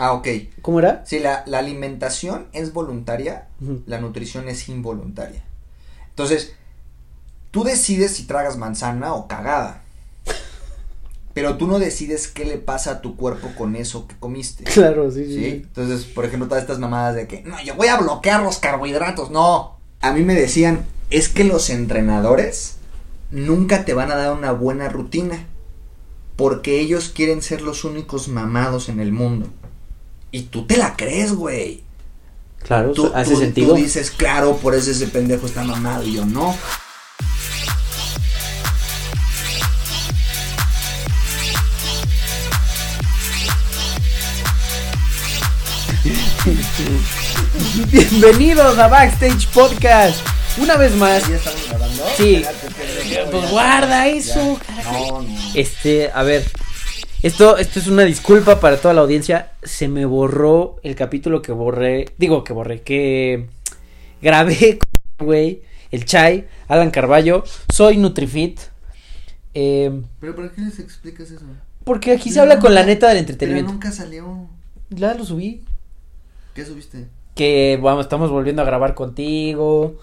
Ah, ok. ¿Cómo era? Sí, la, la alimentación es voluntaria, la nutrición es involuntaria. Entonces, tú decides si tragas manzana o cagada. Pero tú no decides qué le pasa a tu cuerpo con eso que comiste. Claro. ¿Sí? sí. Entonces, por ejemplo, todas estas mamadas de que, no, yo voy a bloquear los carbohidratos. No. A mí me decían, es que los entrenadores nunca te van a dar una buena rutina. Porque ellos quieren ser los únicos mamados en el mundo. Y tú te la crees, güey. Claro, Tú, hace tú- sentido. tú dices, claro, por eso ese pendejo está mamado. Y yo, no. Bienvenidos a Backstage Podcast. Una vez más. ¿Ya estamos grabando? Sí. Pues guarda eso. No, no. Este, a ver. Esto, esto es una disculpa para toda la audiencia. Se me borró el capítulo que borré. Digo que borré, que grabé con güey. El Chai, Alan Carballo. Soy Nutrifit. Eh, Pero ¿para qué les explicas eso? porque aquí se Pero habla con la neta del Pero entretenimiento. nunca salió. Ya lo subí. ¿Qué subiste? Que vamos, estamos volviendo a grabar contigo.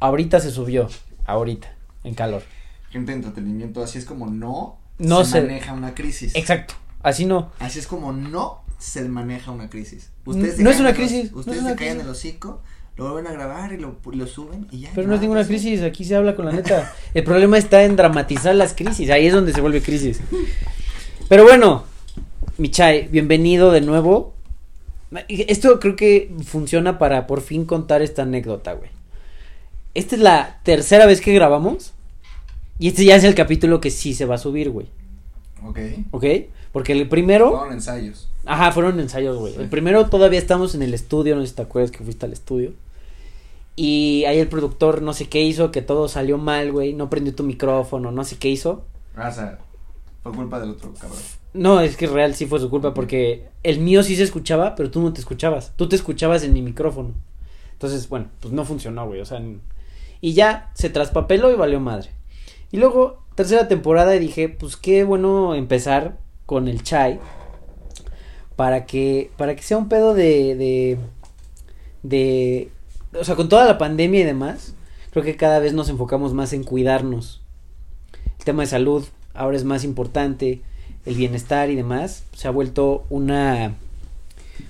Ahorita se subió. Ahorita. En calor. Gente de entretenimiento, así es como no, No se, se- maneja una crisis. Exacto. Así no. Así es como no se maneja una crisis. No se es una crisis, no Ustedes es una se callan el hocico, lo vuelven a grabar y lo, lo suben y ya. Pero no es ninguna crisis, aquí se habla con la neta. El problema está en dramatizar las crisis, ahí es donde se vuelve crisis. Pero bueno, Michai, bienvenido de nuevo. Esto creo que funciona para por fin contar esta anécdota, güey. Esta es la tercera vez que grabamos. Y este ya es el capítulo que sí se va a subir, güey. Ok. ¿Ok? Porque el primero. Fueron ensayos. Ajá, fueron ensayos, güey. Sí. El primero todavía estamos en el estudio, no sé si te acuerdas que fuiste al estudio. Y ahí el productor no sé qué hizo, que todo salió mal, güey. No prendió tu micrófono, no sé qué hizo. Ah, o sea, fue culpa del otro cabrón. No, es que real sí fue su culpa porque el mío sí se escuchaba, pero tú no te escuchabas. Tú te escuchabas en mi micrófono. Entonces, bueno, pues no funcionó, güey. O sea, y ya se traspapeló y valió madre. Y luego, tercera temporada, dije, pues qué bueno empezar con el chai. Para que, para que sea un pedo de, de, de, o sea, con toda la pandemia y demás, creo que cada vez nos enfocamos más en cuidarnos. El tema de salud ahora es más importante, el bienestar y demás, se ha vuelto una,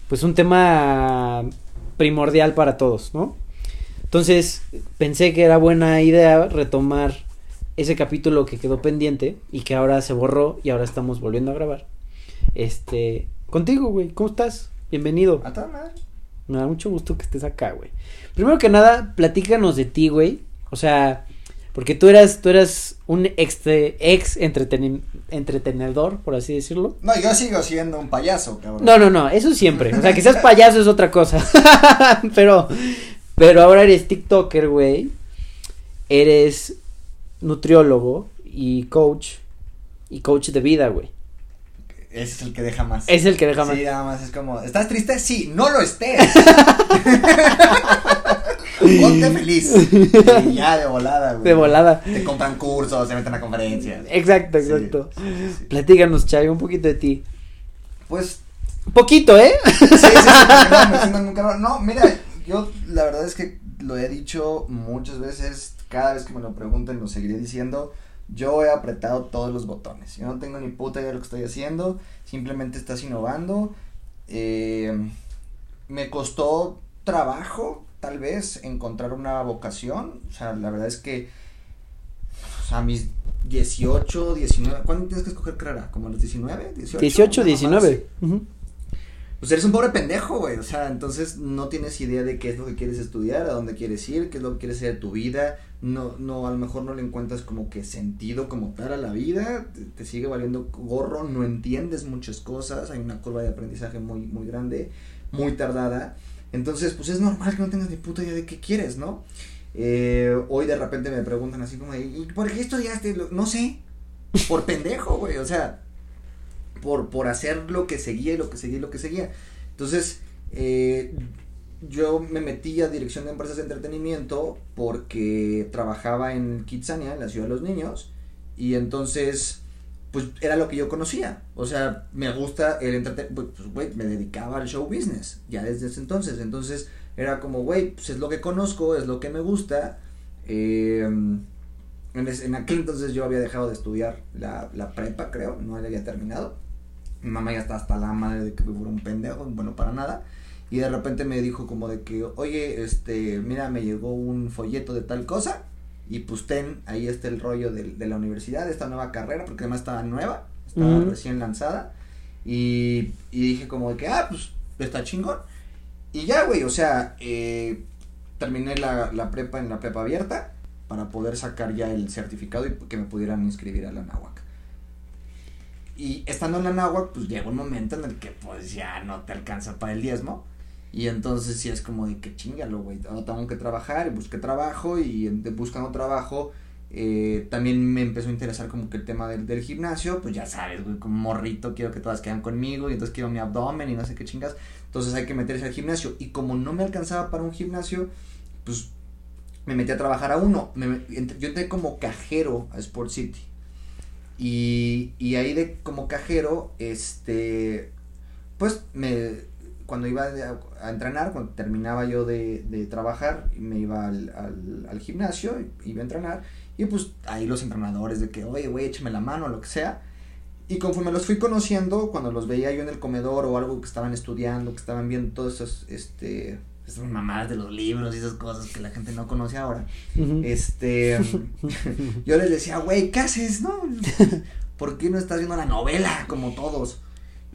pues un tema primordial para todos, ¿no? Entonces, pensé que era buena idea retomar ese capítulo que quedó pendiente y que ahora se borró y ahora estamos volviendo a grabar. Este, contigo, güey, ¿cómo estás? Bienvenido. A toda madre. Me da mucho gusto que estés acá, güey. Primero que nada, platícanos de ti, güey. O sea, porque tú eras, tú eras un ex, ex entreteni- entretenedor, por así decirlo. No, yo sigo siendo un payaso, cabrón. No, no, no, eso siempre. O sea, que seas payaso es otra cosa. pero, pero ahora eres TikToker, güey. Eres nutriólogo y coach. Y coach de vida, güey. Ese es el que deja más. Es el que deja más. Sí, nada más es como, ¿estás triste? Sí, no lo estés. Ponte feliz. Y ya de volada, güey. De volada. Te compran cursos, se meten a conferencias. Exacto, exacto. sí, sí, sí. Platícanos, Chay, un poquito de ti. Pues, Un poquito, ¿eh? sí, sí, sí, no, me cabrón. No, mira, yo la verdad es que lo he dicho muchas veces, cada vez que me lo preguntan lo seguiré diciendo. Yo he apretado todos los botones. Yo no tengo ni puta idea de lo que estoy haciendo. Simplemente estás innovando. Eh, me costó trabajo, tal vez, encontrar una vocación. O sea, la verdad es que. O sea, a mis 18, 19. ¿Cuándo tienes que escoger carrera? ¿Como a los 19? 18, 18, Una mamada 19. Ujú. pues eres un pobre pendejo, güey. O sea, entonces no tienes idea de qué es lo que quieres estudiar, a dónde quieres ir, qué es lo que quieres hacer de tu vida. No, no, a lo mejor no le encuentras como que sentido como tal a la vida. Te, sigue valiendo gorro, no entiendes muchas cosas. Hay una curva de aprendizaje muy, muy grande, muy tardada. Entonces, pues es normal que no tengas ni puta idea de qué quieres, ¿no? Eh, hoy de repente me preguntan así como ¿y por qué estudiaste? No sé. Por pendejo, güey. O sea, por, por hacer lo que seguía y lo que seguía y lo que seguía. Entonces, eh, yo me metí a dirección de empresas de entretenimiento porque trabajaba en Kitsania, en la ciudad de los niños, y entonces pues era lo que yo conocía. O sea, me gusta el entretenimiento, pues, güey, me dedicaba al show business, ya desde ese entonces. Entonces, era como, güey, pues es lo que conozco, es lo que me gusta. Eh, en, aquel entonces yo había dejado de estudiar la, la prepa, creo, no había terminado. Mi mamá ya estaba hasta la madre de que fuera un pendejo, bueno, para nada. Y de repente me dijo como de que, oye, este, mira, me llegó un folleto de tal cosa. Y pues ten, ahí está el rollo de, de la universidad, de esta nueva carrera, porque además estaba nueva, estaba recién lanzada. Y, y dije como de que, ah, pues está chingón. Y ya, güey, o sea, eh, terminé la, la prepa en la prepa abierta para poder sacar ya el certificado y que me pudieran inscribir a la náhuac. Y estando en la náhuac, pues llega un momento en el que pues ya no te alcanza para el diezmo. Y entonces sí es como de que chingalo, güey. Ahora tengo que trabajar y busqué trabajo y buscando trabajo eh, también me empezó a interesar como que el tema del, del gimnasio. Pues ya sabes, güey, como morrito quiero que todas quedan conmigo y entonces quiero mi abdomen y no sé qué chingas. Entonces hay que meterse al gimnasio. Y como no me alcanzaba para un gimnasio, pues me metí a trabajar a uno. yo entré como cajero a Sport City. Y, y ahí de como cajero, este, pues me, cuando iba a, entrenar, cuando terminaba yo de, de trabajar, me iba al, al, al, gimnasio, iba a entrenar, y pues ahí los entrenadores de que, oye, güey, échame la mano, lo que sea. Y conforme los fui conociendo, cuando los veía yo en el comedor o algo que estaban estudiando, que estaban viendo todos esos, este, esas mamadas de los libros y esas cosas que la gente no conoce ahora. Este, yo les decía, güey, ¿qué haces? No, ¿por qué no estás viendo la novela como todos?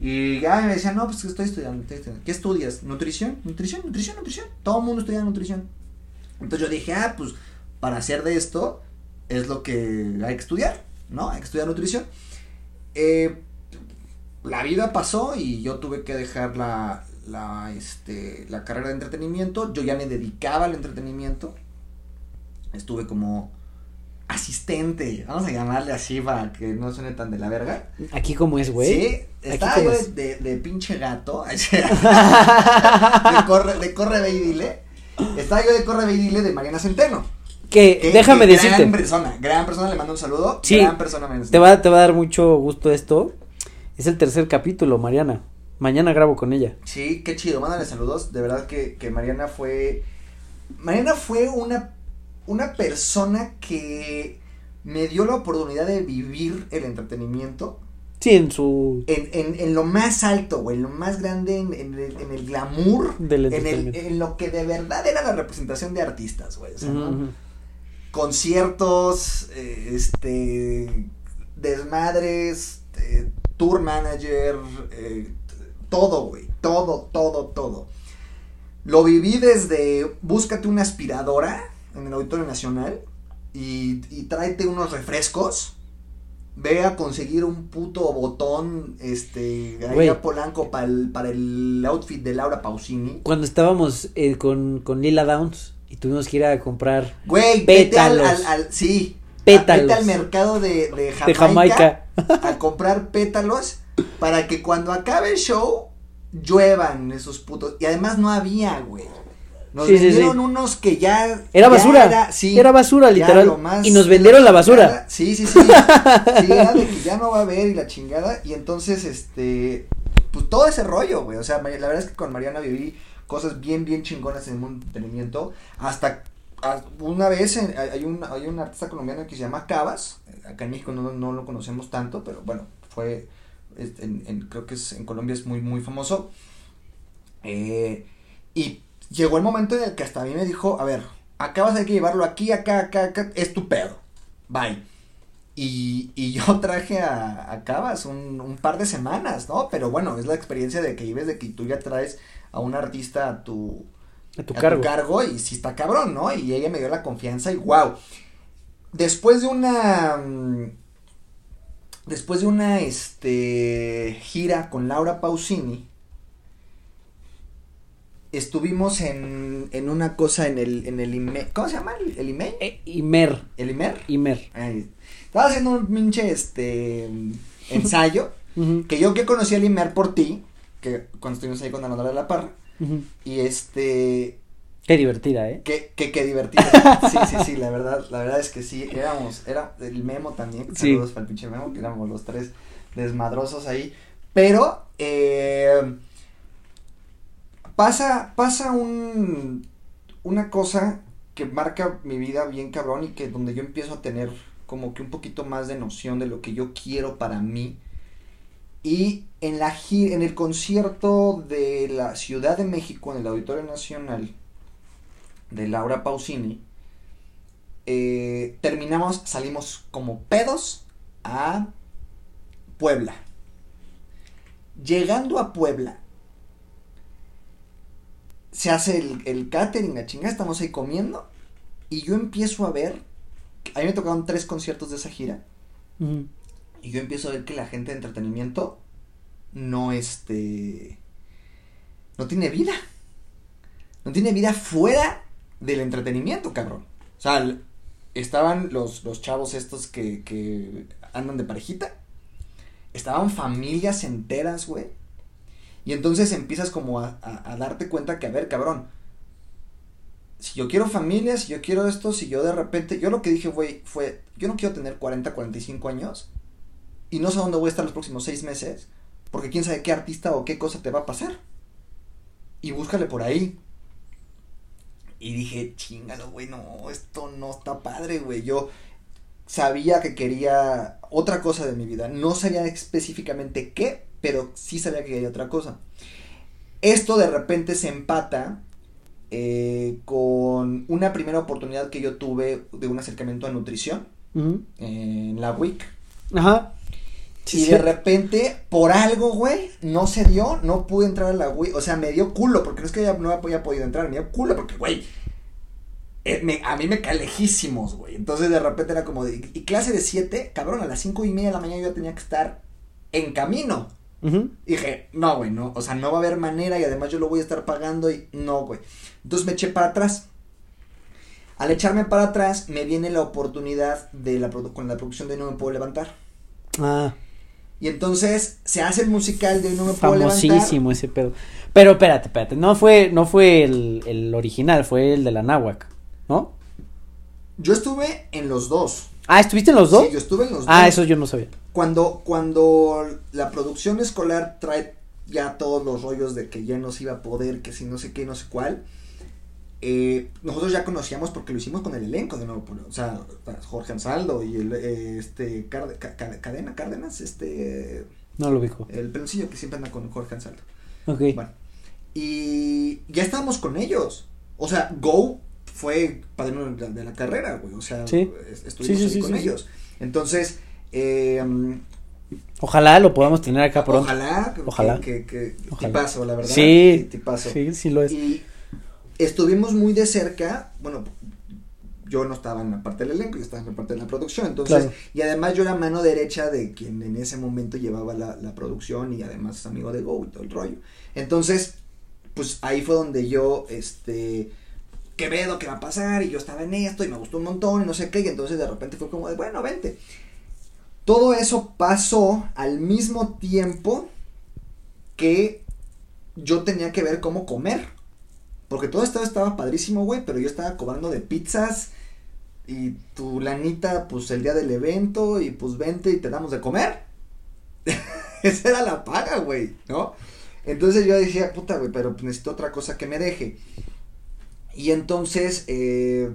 Y ya me decían, no, pues estoy estudiando, ¿Qué estudias? ¿Nutrición? ¿Nutrición? ¿Nutrición? ¿Nutrición? Todo el mundo estudia nutrición. Entonces yo dije, ah, pues para hacer de esto es lo que hay que estudiar, ¿no? Hay que estudiar nutrición. Eh, la vida pasó y yo tuve que dejar la, la, este, la carrera de entretenimiento, yo ya me dedicaba al entretenimiento, estuve como asistente, vamos a llamarle así para que no suene tan de la verga. Aquí como es, güey. Sí, estaba yo de, de, pinche gato, de corre, de corre ve y dile, estaba yo de corre ve y dile de Mariana Centeno. Que, déjame decirte. Gran persona, gran persona, le mando un saludo. Sí, gran persona. Te va, te va a dar mucho gusto esto. Es el tercer capítulo, Mariana. Mañana grabo con ella. Sí, qué chido, mándale saludos. De verdad que, que Mariana fue. Mariana fue una, una persona que me dio la oportunidad de vivir el entretenimiento. Sí, en su. En, en, en lo más alto, güey, en lo más grande, en, en, el, en el glamour. Del en, el, en lo que de verdad era la representación de artistas, güey. O sea, ¿no? Conciertos, eh, este. Desmadres, eh, tour manager, eh, todo, güey. Todo, todo, todo. Lo viví desde búscate una aspiradora en el Auditorio Nacional y, y tráete unos refrescos. Ve a conseguir un puto botón, este, ahí a Polanco para el, para el outfit de Laura Pausini. Cuando estábamos eh, con, con Lila Downs y tuvimos que ir a comprar Güey, pétalos. Al, al, sí, pétalos. Vete al mercado de, de Jamaica, de Jamaica a comprar pétalos para que cuando acabe el show lluevan esos putos. Y además no había, güey. Nos Sí, vendieron sí. unos que ya. Era ya basura. Era, sí, Era basura, literal. Y nos vendieron la basura. Sí, sí, sí. Sí, era de que ya no va a haber y la chingada. Y entonces, este. Pues todo ese rollo, güey. O sea, la verdad es que con Mariana viví cosas bien, bien chingonas en el mundo entretenimiento. Hasta. a- Una vez en- hay, un, hay un artista colombiano que se llama Cabas. Acá en México no, no lo conocemos tanto, pero bueno, fue. en- en- creo que es, en Colombia es muy, muy famoso. Eh, y llegó el momento en el que hasta a mí me dijo, a ver, acá vas a que llevarlo aquí, acá, acá, acá, es tu pedo. Bye. Y, y yo traje a, a Cabas un, un par de semanas, ¿no? Pero bueno, es la experiencia de que vives de que tú ya traes a un artista a tu, A tu a cargo. tu cargo y sí está cabrón, ¿no? Y ella me dio la confianza y wow. Después de una mm, después de una este gira con Laura Pausini estuvimos en, en una cosa en el en el IME, ¿cómo se llama? el, el IME? Eh, Imer. ¿El IMER? Imer. Ay, estaba haciendo un pinche este ensayo que yo que conocí al IMER por ti, que cuando estuvimos ahí con Ana Laura de la Parra y este. Qué divertida, ¿eh? Qué, qué, qué divertida. Sí, sí, sí, la verdad, la verdad es que sí, éramos, era el memo también, Sí. saludos para el pinche memo, que éramos los tres desmadrosos ahí, pero, eh, pasa, pasa un, una cosa que marca mi vida bien cabrón y que donde yo empiezo a tener como que un poquito más de noción de lo que yo quiero para mí. Y en la en el concierto de la Ciudad de México en el Auditorio Nacional de Laura Pausini, eh, terminamos, salimos como pedos a Puebla. Llegando a Puebla, se hace el, el catering, la chingada, estamos ahí comiendo, y yo empiezo a ver, a mí me tocaron tres conciertos de esa gira, y yo empiezo a ver que la gente de entretenimiento no este no tiene vida. No tiene vida fuera del entretenimiento, cabrón. O sea, estaban los, los chavos estos que, que andan de parejita. Estaban familias enteras, güey. Y entonces empiezas como a, a- darte cuenta que, a ver, cabrón. Si yo quiero familia, si yo quiero esto, si yo de repente, yo lo que dije, güey, fue, yo no quiero tener 40, 45 años y no sé dónde voy a estar los próximos seis meses, porque quién sabe qué artista o qué cosa te va a pasar. Y búscale por ahí. Y dije, chingalo, güey, no, esto no está padre, güey. Yo sabía que quería otra cosa de mi vida. No sabía específicamente qué, pero sí sabía que quería otra cosa. Esto de repente se empata eh, con una primera oportunidad que yo tuve de un acercamiento a nutrición Ujú. en la WIC. Ajá. Sí, y sí. de repente, por algo, güey, no se dio, no pude entrar a la WIC. O sea, me dio culo, porque no es que ya no había podido entrar, me dio culo, porque, güey, eh, me- a mí me cae lejísimos, güey. Entonces, de repente era como, de, y clase de 7, cabrón, a las cinco y media de la mañana yo ya tenía que estar en camino. Y dije, no, güey, no, o sea, no va a haber manera y además yo lo voy a estar pagando y no, güey. Entonces me eché para atrás. Al echarme para atrás, me viene la oportunidad de la con la producción de No Me Puedo Levantar. Ah, Y entonces se hace el musical de No Me Puedo Levantar. famosísimo ese pedo. Pero espérate, espérate, no fue, no fue el, el original, fue el de la náhuac, ¿no? Yo estuve en los dos. Ah, ¿estuviste en los dos? Sí, yo estuve en los ah, dos. eso yo no sabía. Cuando, cuando la producción escolar trae ya todos los rollos de que ya no se iba a poder, que si no sé qué, no sé cuál, eh, nosotros ya conocíamos porque lo hicimos con el elenco de nuevo, o sea, Jorge Ansaldo y el, eh, este, Cadena, Cárdenas, este, No lo ubico. el peloncillo que siempre anda con Jorge Ansaldo. Ok. Bueno, y ya estábamos con ellos. O sea, Go fue padrino de la, de la carrera, güey. O sea, Sí. es- estuvimos Sí, sí, ahí con ellos. Entonces, eh, Ojalá lo podamos tener acá pronto. ojalá, que- Ojalá. que, que, Ojalá. tipazo, la verdad. Sí. tipazo. Sí, sí lo es. Y estuvimos muy de cerca, bueno, yo no estaba en la parte del elenco, yo estaba en la parte de la producción, entonces, Claro. y además yo era mano derecha de quien en ese momento llevaba la, la producción y además es amigo de Go y todo el rollo. Entonces, pues ahí fue donde yo, este, ¿qué veo? ¿Qué va a pasar? Y yo estaba en esto y me gustó un montón y no sé qué, y entonces de repente fue como de, bueno, vente. Todo eso pasó al mismo tiempo que yo tenía que ver cómo comer. Porque todo esto estaba padrísimo, güey, pero yo estaba cobrando de pizzas y tu lanita, pues el día del evento y pues vente y te damos de comer. Esa era la paga, güey, ¿no? Entonces yo decía, puta, güey, pero necesito otra cosa que me deje. Y entonces eh,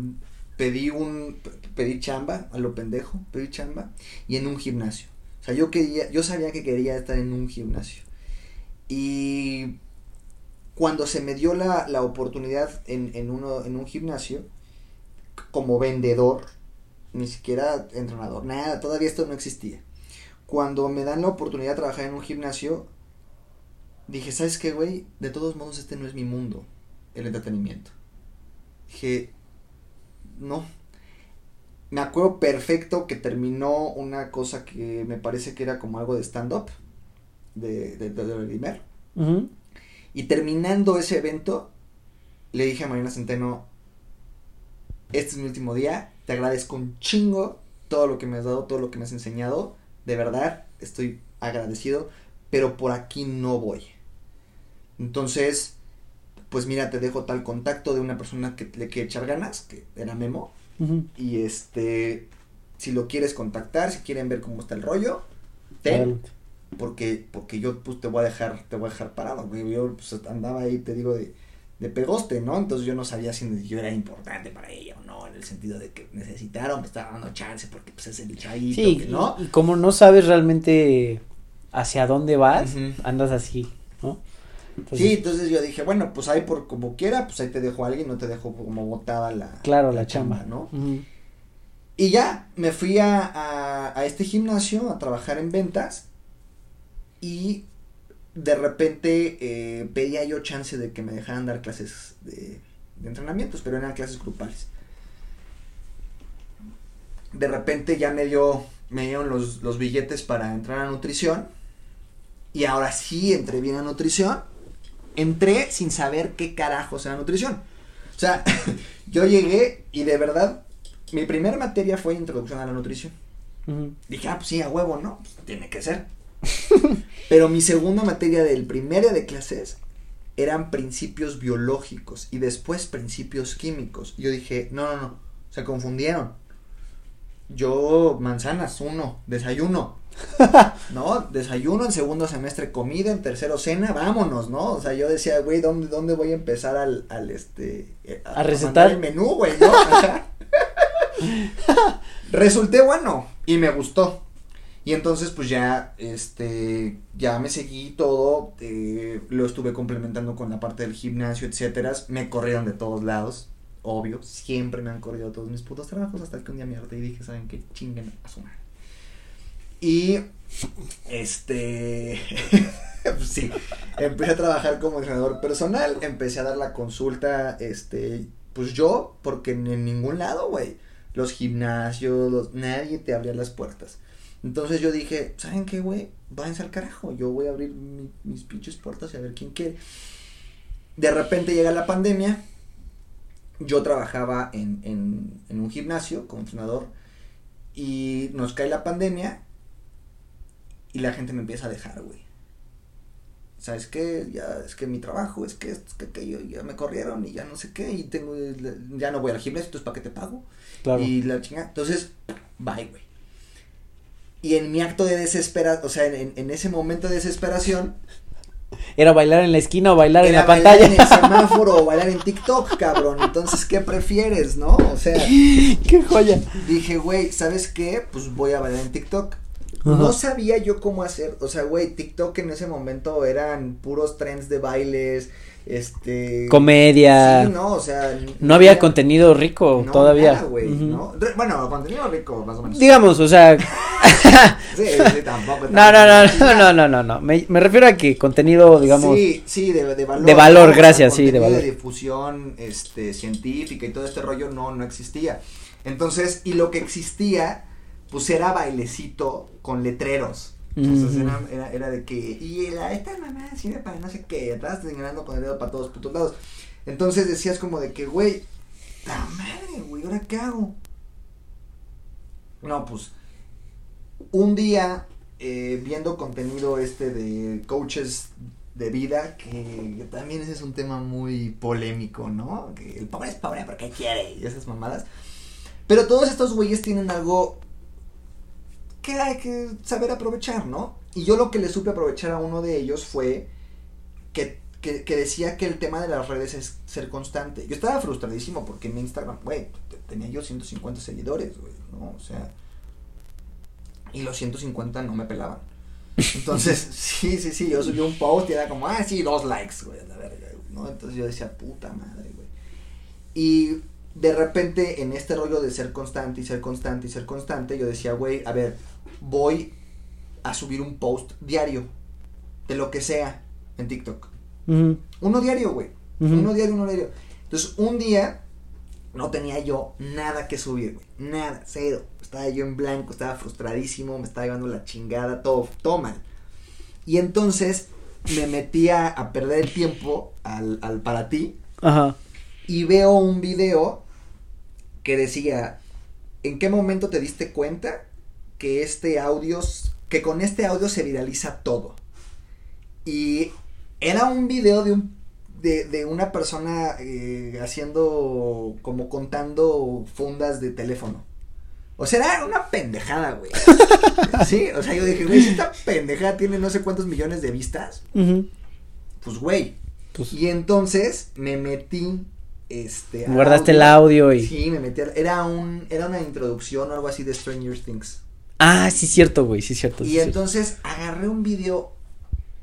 pedí un, pedí chamba, a lo pendejo, pedí chamba y en un gimnasio. O sea, yo quería, yo sabía que quería estar en un gimnasio. Y cuando se me dio la, la oportunidad en, en, uno, en un gimnasio, como vendedor, ni siquiera entrenador, nada, todavía esto no existía. Cuando me dan la oportunidad de trabajar en un gimnasio, dije, ¿sabes qué, güey? De todos modos, este no es mi mundo, el entretenimiento. Dije, no. Me acuerdo perfecto que terminó una cosa que me parece que era como algo de stand-up, de, de. Y terminando ese evento, le dije a Marina Centeno, este es mi último día, te agradezco un chingo todo lo que me has dado, todo lo que me has enseñado, de verdad, estoy agradecido, pero por aquí no voy. Entonces, pues mira, te dejo tal contacto de una persona que le quiere echar ganas, que era Memo, y este, si lo quieres contactar, si quieren ver cómo está el rollo, ten, porque, porque yo pues te voy a dejar, te voy a dejar parado, güey, yo pues andaba ahí, te digo, de, de pegoste, ¿no? Entonces yo no sabía si yo era importante para ella o no, en el sentido de que necesitaron, me estaba dando chance, porque pues es el chavito, Sí, que no. y, y como no sabes realmente hacia dónde vas, andas así. Entonces, Sí, entonces yo dije, bueno, pues ahí por como quiera, pues ahí te dejo a alguien, no te dejo como botada la, Claro, la, chamba, ¿no? Y ya, me fui a, a, a este gimnasio a trabajar en ventas y de repente eh, pedía yo chance de que me dejaran dar clases de, de entrenamientos, pero eran clases grupales. De repente ya me dio, me dieron los, los billetes para entrar a nutrición y ahora sí entré bien a nutrición. Entré sin saber qué carajos era nutrición. O sea, yo llegué y de verdad mi primera materia fue introducción a la nutrición. Dije, ah, pues sí, a huevo, ¿no? Pues tiene que ser. Pero mi segunda materia del primer día de clases eran principios biológicos y después principios químicos. Yo dije, no, no, no, se confundieron. Yo, manzanas, uno, desayuno. ¿No? Desayuno, en segundo semestre comida, en tercero cena, vámonos, ¿no? O sea, yo decía, güey, ¿dónde, ¿dónde voy a empezar al, al este... A recetar. el menú, güey, ¿no? Resulté bueno y me gustó. Y entonces pues ya, este, ya me seguí todo, eh, lo estuve complementando con la parte del gimnasio, etcétera. Me corrieron de todos lados, obvio, siempre me han corrido todos mis putos trabajos hasta que un día me harté y dije, ¿saben qué? Chinguen a su madre. Y, este, pues sí, empecé a trabajar como entrenador personal, empecé a dar la consulta, este, pues yo, porque en, ningún lado, güey, los gimnasios, nadie te abría las puertas. Entonces yo dije, ¿saben qué, güey? Váyanse al carajo, yo voy a abrir mi- mis pinches puertas y a ver quién quiere. De repente llega la pandemia, yo trabajaba en, en un gimnasio como entrenador y nos cae la pandemia y la gente me empieza a dejar, güey. ¿Sabes qué? Ya es que mi trabajo, es que esto, es que aquello, ya me corrieron y ya no sé qué, y tengo, ya no voy al gimnasio, entonces ¿para qué te pago? Claro. Y la chingada. Entonces, bye, güey. Y en mi acto de desesperación, o sea, en, ese momento de desesperación, Era bailar en la esquina o bailar en la bailar pantalla. en el semáforo o bailar en TikTok, cabrón. Entonces, ¿qué prefieres, no? O sea, ¡Qué joya! dije, güey, ¿sabes qué? Pues voy a bailar en TikTok. Ajá. No sabía yo cómo hacer, o sea, güey, TikTok en ese momento eran puros trends de bailes, este... Comedia. Sí, no, o sea... No había contenido rico no, todavía. nada, güey. ¿no? Re- Bueno, contenido rico, más o menos. Digamos, o sea, Sí, sí, tampoco. no, no, no, no, no, no, no, no. Me, me refiero a que contenido, digamos, Sí, sí, de, de valor. De valor, gracias, sí, de valor. De difusión este, científica y todo este rollo no, no existía. Entonces, y lo que existía, pues era bailecito con letreros. Entonces era, era, era de que, y la, esta mamá sirve para no sé qué, atrás señalando con el dedo para todos putos lados. Entonces decías como de que, güey, la madre, güey, ¿ahora qué hago? No, pues, un día eh, viendo contenido este de coaches de vida, que también ese es un tema muy polémico, ¿no? Que el pobre es pobre porque quiere y esas mamadas. Pero todos estos güeyes tienen algo que hay que saber aprovechar, ¿no? Y yo lo que le supe aprovechar a uno de ellos fue que, que, que decía que el tema de las redes es ser constante. Yo estaba frustradísimo porque en Instagram, güey, te- tenía yo 150 seguidores, güey, ¿no? O sea, y los 150 no me pelaban. Entonces, sí, sí, sí, yo subí un post y era como, ah, sí, dos likes, güey, a la verga, ¿no? Entonces yo decía, puta madre, güey. Y de repente, en este rollo de ser constante y ser constante y ser constante, yo decía, güey, a ver, voy a subir un post diario, de lo que sea, en TikTok. Uno diario, güey. Uno diario, uno diario. Entonces, un día no tenía yo nada que subir, güey. Nada, cero. Estaba yo en blanco, estaba frustradísimo, me estaba llevando la chingada, todo, todo mal. Y entonces me metí a, a perder el tiempo al, al para ti ajá, y veo un video que decía, ¿en qué momento te diste cuenta que este audio, que con este audio se viraliza todo? Y era un video de un, de, de una persona eh, haciendo, como contando fundas de teléfono. O sea, era una pendejada, güey. sí, o sea, yo dije, güey, si esta pendejada tiene no sé cuántos millones de vistas, pues, güey. Pues, Y entonces me metí, este. guardaste el audio y. Sí, me metí, era un, era una introducción o algo así de Stranger Things. Ah, sí, cierto, güey, sí, cierto. sí, Y cierto. entonces agarré un video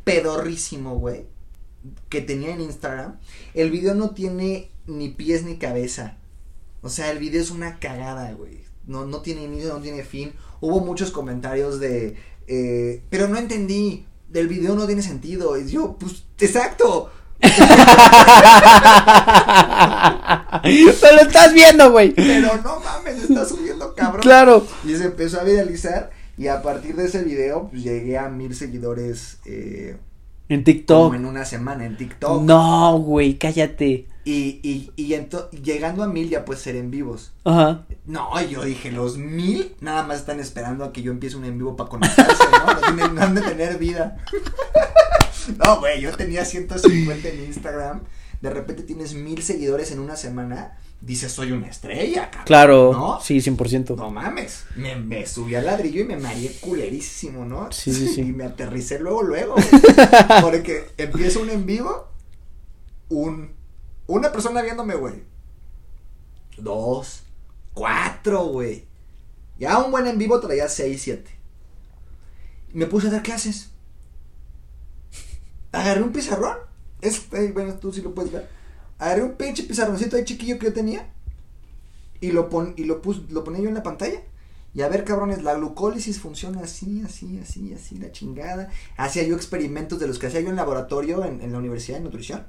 pedorrísimo, güey, que tenía en Instagram. El video no tiene ni pies ni cabeza. O sea, el video es una cagada, güey. No, no tiene inicio, no tiene fin. Hubo muchos comentarios de, eh, pero no entendí. Del video no tiene sentido. Y yo, pues, exacto. Pero lo estás viendo, güey. Pero no mames, está subiendo cabrón. Claro. Y se empezó a viralizar. Y a partir de ese video, pues llegué a mil seguidores eh, En como TikTok. en una semana en TikTok. No, güey, cállate. Y, y, y ento- llegando a mil ya pues ser en vivos. Ajá. No, yo dije, los mil nada más están esperando a que yo empiece un en vivo para conectarse, ¿no? No tienen no han de tener vida. no, güey, yo tenía 150 en Instagram. De repente tienes mil seguidores en una semana. Dices, soy una estrella, cabrón. Claro. ¿No? Sí, 100%. No mames, me, me subí al ladrillo y me mareé culerísimo, ¿no? Sí, sí, sí. Y me aterricé luego, luego. Porque empiezo un en vivo, un, una persona viéndome, güey. Dos, cuatro, güey. Ya un buen en vivo traía seis, siete. Me puse a dar clases. Agarré un pizarrón. Es, eh, bueno, tú sí lo puedes ver. Agarré un pinche pizarroncito ahí chiquillo que yo tenía. Y lo pon, y lo pus, lo ponía yo en la pantalla. Y a ver, cabrones, la glucólisis funciona así, así, así, así, la chingada. Hacía yo experimentos de los que hacía yo en laboratorio en, en la Universidad de Nutrición.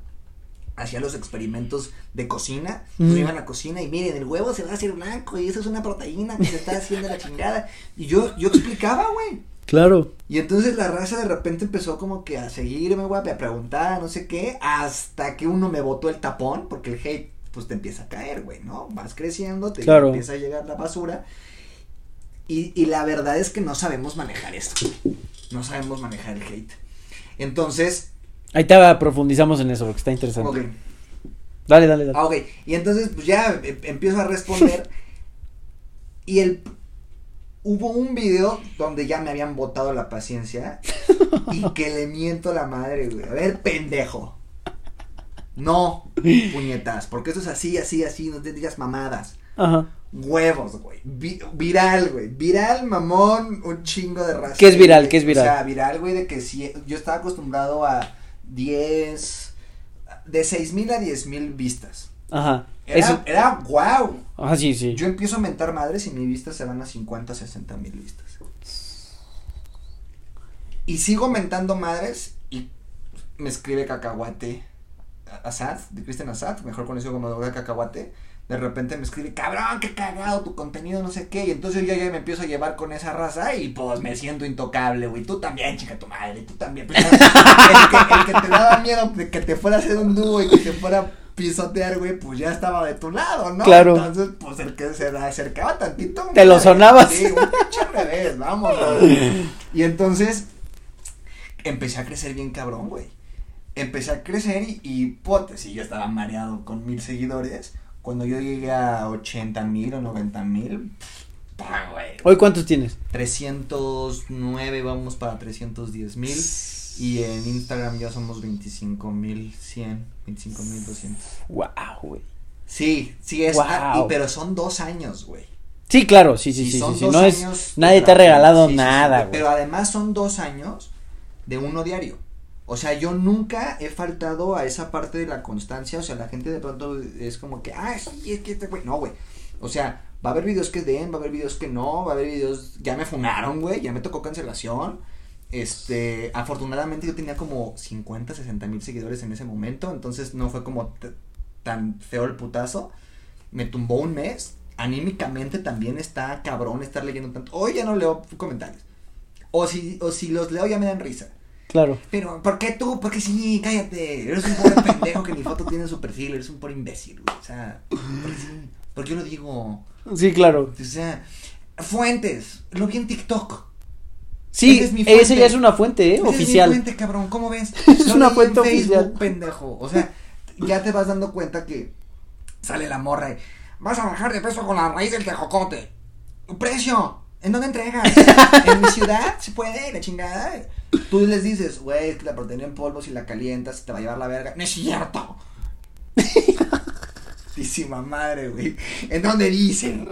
Hacía los experimentos de cocina. Pues Mm. iban a la cocina y miren, el huevo se va a hacer blanco y eso es una proteína que se está haciendo la chingada. Y yo, yo explicaba, güey. Claro. Y entonces la raza de repente empezó como que a seguirme, güey, a preguntar, no sé qué, hasta que uno me botó el tapón, porque el hate, pues te empieza a caer, güey, ¿no? Vas creciendo, te Claro. empieza a llegar la basura. Y, y la verdad es que no sabemos manejar esto. No sabemos manejar el hate. Entonces, Ahí te profundizamos en eso porque está interesante. ok. Dale, dale, dale. Ah, ok. Y entonces, pues ya em- empiezo a responder. y el. Hubo un video donde ya me habían botado la paciencia. y que le miento la madre, güey. A ver, pendejo. No, puñetas. Porque eso es así, así, así. No te digas mamadas. Ajá. Huevos, güey. Vi- viral, güey. Viral, mamón, un chingo de raza. ¿Qué es viral? güey. ¿Qué es viral? O sea, viral, güey, de que si yo estaba acostumbrado a 10, de 6 mil a 10 mil vistas. Ajá. Era, Eso. era wow. Ajá, sí, sí. Yo empiezo a mentar madres y mis vistas se van a 50, 60 mil vistas. Y sigo mentando madres y me escribe cacahuate Asad, de Cristian Asad, mejor conocido como Doble Cacahuate. De repente me escribe, cabrón, qué cagado tu contenido, no sé qué. Y entonces yo ya me empiezo a llevar con esa raza y pues me siento intocable, güey. Tú también, chica tu madre, tú también. Pues, el, que, el que te daba miedo de que te fuera a hacer un dúo y que te fuera a pisotear, güey, pues ya estaba de tu lado, ¿no? Claro. Entonces, pues el que se acercaba tantito. Te lo sonabas. Sí, un pinche revés, güey. Y entonces empecé a crecer bien cabrón, güey. Empecé a crecer y, y pote, sí, yo estaba mareado con mil seguidores. Cuando yo llegué a 80 mil o 90 mil. ¿Hoy cuántos tienes? 309, vamos para 310 mil. Y en Instagram ya somos 25 mil 100, 25 mil 200. Wow, güey. Sí, sí es. Wow. ah, y- pero son dos años, güey. Sí, claro, sí, sí, Sí, sí, son sí, dos No es, años de nadie te ha regalado Sí, nada, güey. güey. Pero además son dos años de uno diario. O sea, yo nunca he faltado a esa parte de la constancia. O sea, la gente de pronto es como que, ah, sí, es que este güey. No, güey. O sea, va a haber videos que den, va a haber videos que no, va a haber videos. Ya me funaron, güey. Ya me tocó cancelación. Este, afortunadamente yo tenía como 50, 60 mil seguidores en ese momento. Entonces no fue como tan feo el putazo. Me tumbó un mes. Anímicamente también está cabrón estar leyendo tanto. Hoy ya no leo comentarios. O si, o si los leo ya me dan risa. Claro. Pero, ¿por qué tú? Porque sí, cállate. Eres un pobre pendejo que ni foto tiene en su perfil. Eres un pobre imbécil, güey. O sea, porque sí. Porque yo lo digo. Sí, claro. O sea, fuentes. Lo vi en TikTok. Sí, Esa es mi ya es una fuente, ¿eh? Esa es mi Oficial. fuente, cabrón. ¿Cómo ves? Es Lo una fuente en Facebook, oficial. pendejo. O sea, ya te vas dando cuenta que sale la morra y vas a bajar de peso con la raíz del tejocote. Precio, ¿en dónde entregas? ¿En mi ciudad? ¿Se puede? La chingada. Tú les dices, güey, es que la proteína en polvo, si la calientas, te va a llevar la verga. No es cierto. Madre, güey. ¿En dónde dicen?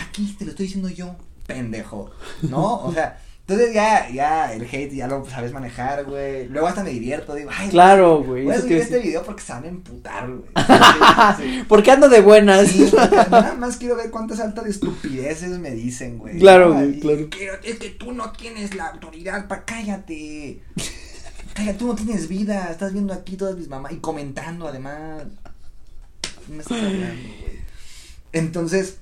Aquí te lo estoy diciendo yo, pendejo. ¿No? O sea, entonces ya, ya, el hate ya lo sabes manejar, güey. Luego hasta me divierto, digo, ay, Claro, güey. Voy a subir te- este video porque se van a emputar, güey. Sí, sí. Porque ando de buenas. Sí, nada más quiero ver cuántas altas estupideces me dicen, güey. Claro, güey, claro. quiero- es que tú no tienes la autoridad para cállate. Cállate, tú no tienes vida. Estás viendo aquí todas mis mamás y comentando además. ¿Qué me estás hablando, güey? Entonces,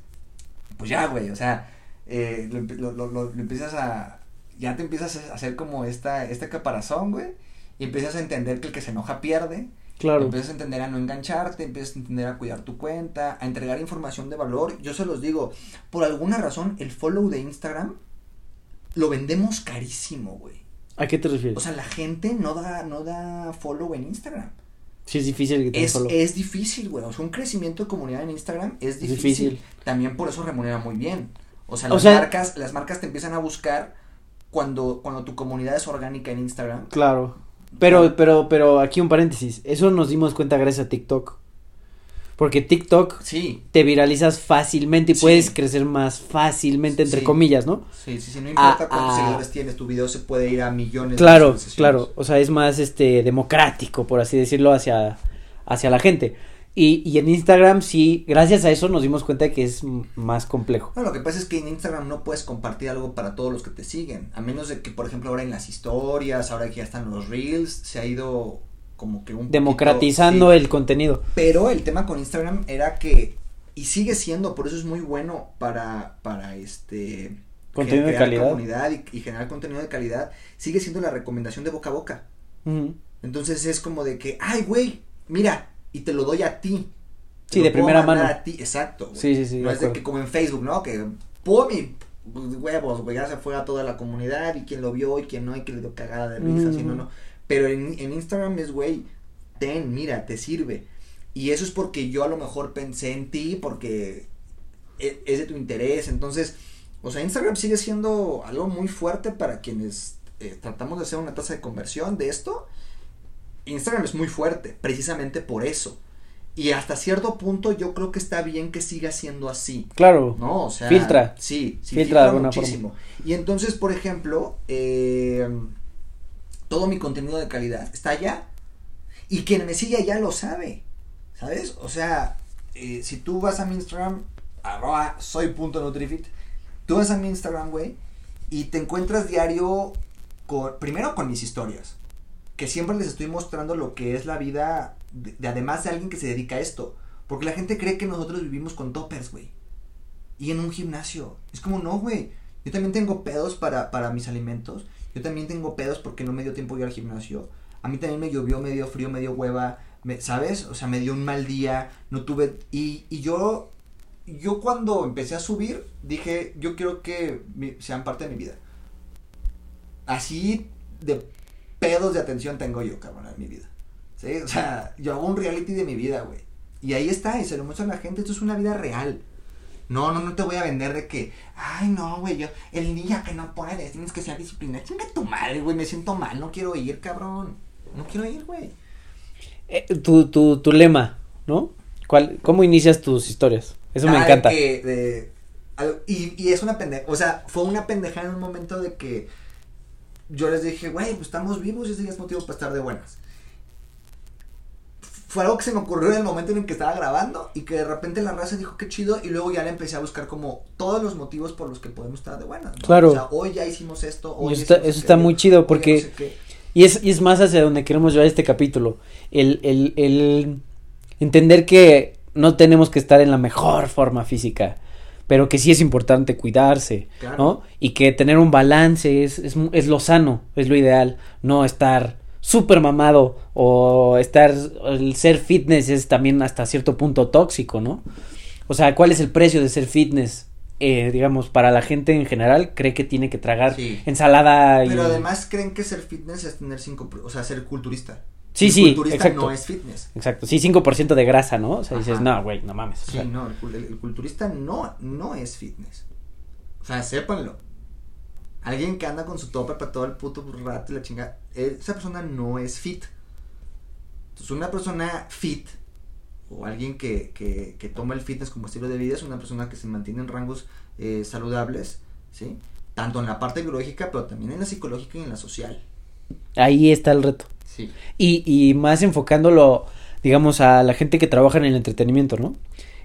pues ya, güey, o sea, eh, lo, lo- lo- lo empiezas a. Ya te empiezas a hacer como esta, este caparazón, güey. Y empiezas a entender que el que se enoja pierde. Claro. Empiezas a entender a no engancharte, empiezas a entender a cuidar tu cuenta, a entregar información de valor. Yo se los digo, por alguna razón, el follow de Instagram lo vendemos carísimo, güey. ¿A qué te refieres? O sea, la gente no da, no da follow en Instagram. sí, es difícil que te Es, follow. es difícil, güey. O sea, un crecimiento de comunidad en Instagram es Es difícil. difícil. También por eso remunera muy bien. O sea, O las sea- marcas, las marcas te empiezan a buscar cuando, cuando tu comunidad es orgánica en Instagram. Claro. Pero, pero, pero aquí un paréntesis. Eso nos dimos cuenta gracias a TikTok. Porque TikTok Sí, te viralizas fácilmente y Sí. puedes crecer más fácilmente, entre Sí. comillas, ¿no? sí, sí, sí. No importa Ah, cuántos ah. seguidores tienes, tu video se puede ir a millones de Claro, claro. O sea, es más este democrático, por así decirlo, hacia, hacia la gente. Y, y en Instagram sí, gracias a eso nos dimos cuenta que es más complejo. No, lo que pasa es que en Instagram no puedes compartir algo para todos los que te siguen. A menos de que, por ejemplo, ahora en las historias, ahora que ya están los reels, se ha ido como que un poquito- Democratizando sí. el contenido. Pero el tema con Instagram era que, y sigue siendo, por eso es muy bueno para, para este... Contenido de calidad. comunidad y, y generar contenido de calidad, sigue siendo la recomendación de boca a boca. Entonces es como de que, ay, güey, mira, y te lo doy a ti. Sí, de primera mano. A ti, exacto. güey. Sí, sí, sí. no es de que como en Facebook, ¿no? Que pum y pues, huevos, güey, ya se fue a toda la comunidad y quien lo vio y quien no y que le dio cagada de risa, no, Mm. no. Pero en, en Instagram es, güey, ten, mira, te sirve. Y eso es porque yo a lo mejor pensé en ti porque e- es de tu interés. Entonces, o sea, Instagram sigue siendo algo muy fuerte para quienes eh, tratamos de hacer una tasa de conversión de esto. Instagram es muy fuerte, precisamente por eso. Y hasta cierto punto yo creo que está bien que siga siendo así. Claro. ¿No? O sea. Filtra. Sí, sí, Filtra de filtra, alguna muchísimo. Y entonces, por ejemplo, eh, todo mi contenido de calidad está allá. Y quien me sigue allá lo sabe. ¿Sabes? O sea, eh, si tú vas a mi Instagram, arroba soy punto nutrifit, tú vas a mi Instagram, güey, y te encuentras diario con, primero con mis historias, que siempre les estoy mostrando lo que es la vida de, de además de alguien que se dedica a esto. Porque la gente cree que nosotros vivimos con toppers, güey. Y en un gimnasio. Es como, no, güey. Yo también tengo pedos para, para mis alimentos. Yo también tengo pedos porque no me dio tiempo de ir al gimnasio. A mí también me llovió, me dio frío, me dio hueva. ¿Sabes? O sea, me dio un mal día. No tuve... Y, y yo... Yo cuando empecé a subir, dije, yo quiero que sean parte de mi vida. Así de pedos de atención tengo yo, cabrón, en mi vida. ¿Sí? O sea, yo hago un reality de mi vida, güey. Y ahí está, y se lo muestro a la gente, esto es una vida real. No, no, no te voy a vender de que, ay, no, güey, yo, el día que no puedes, tienes que ser disciplinado. Chinga tu madre, güey, me siento mal, no quiero ir, cabrón. No quiero ir, güey. Eh, tu, tu, tu lema, ¿no? ¿Cuál, ¿Cómo inicias tus historias? Eso me Ah, de encanta. que- de- al- y, y es una pendeja, o sea, fue una pendeja en un momento de que yo les dije, güey, pues estamos vivos y ese es motivo para estar de buenas. Fue algo que se me ocurrió en el momento en el que estaba grabando y que de repente la raza dijo qué chido y luego ya le empecé a buscar como todos los motivos por los que podemos estar de buenas. ¿no? Claro. O sea, hoy ya hicimos esto, hoy eso está- eso está aquello, muy chido porque- no sé qué. Y es, y es más hacia donde queremos llevar este capítulo. El, el, el entender que no tenemos que estar en la mejor forma física, pero que sí es importante cuidarse, Claro. ¿no? Y que tener un balance es, es, es lo sano, es lo ideal, no estar súper mamado o estar, el ser fitness es también hasta cierto punto tóxico, ¿no? O sea, ¿cuál es el precio de ser fitness? Eh, digamos, para la gente en general, cree que tiene que tragar Sí. ensalada y... Pero además creen que ser fitness es tener cinco, o sea, ser culturista. Sí, el sí, culturista exacto. no es fitness. Exacto, sí, 5% de grasa, ¿no? O sea, dices, no, güey, no mames. o Sí, sea, no, el, el- culturista no, no es fitness. O sea, sépanlo. Alguien que anda con su topper para todo el puto rato y la chingada, esa persona no es fit. Entonces, una persona fit o alguien que, que, que toma el fitness como estilo de vida es una persona que se mantiene en rangos eh, saludables, ¿sí? Tanto en la parte biológica, pero también en la psicológica y en la social. Ahí está el reto. Sí. Y, y más enfocándolo, digamos, a la gente que trabaja en el entretenimiento, ¿no?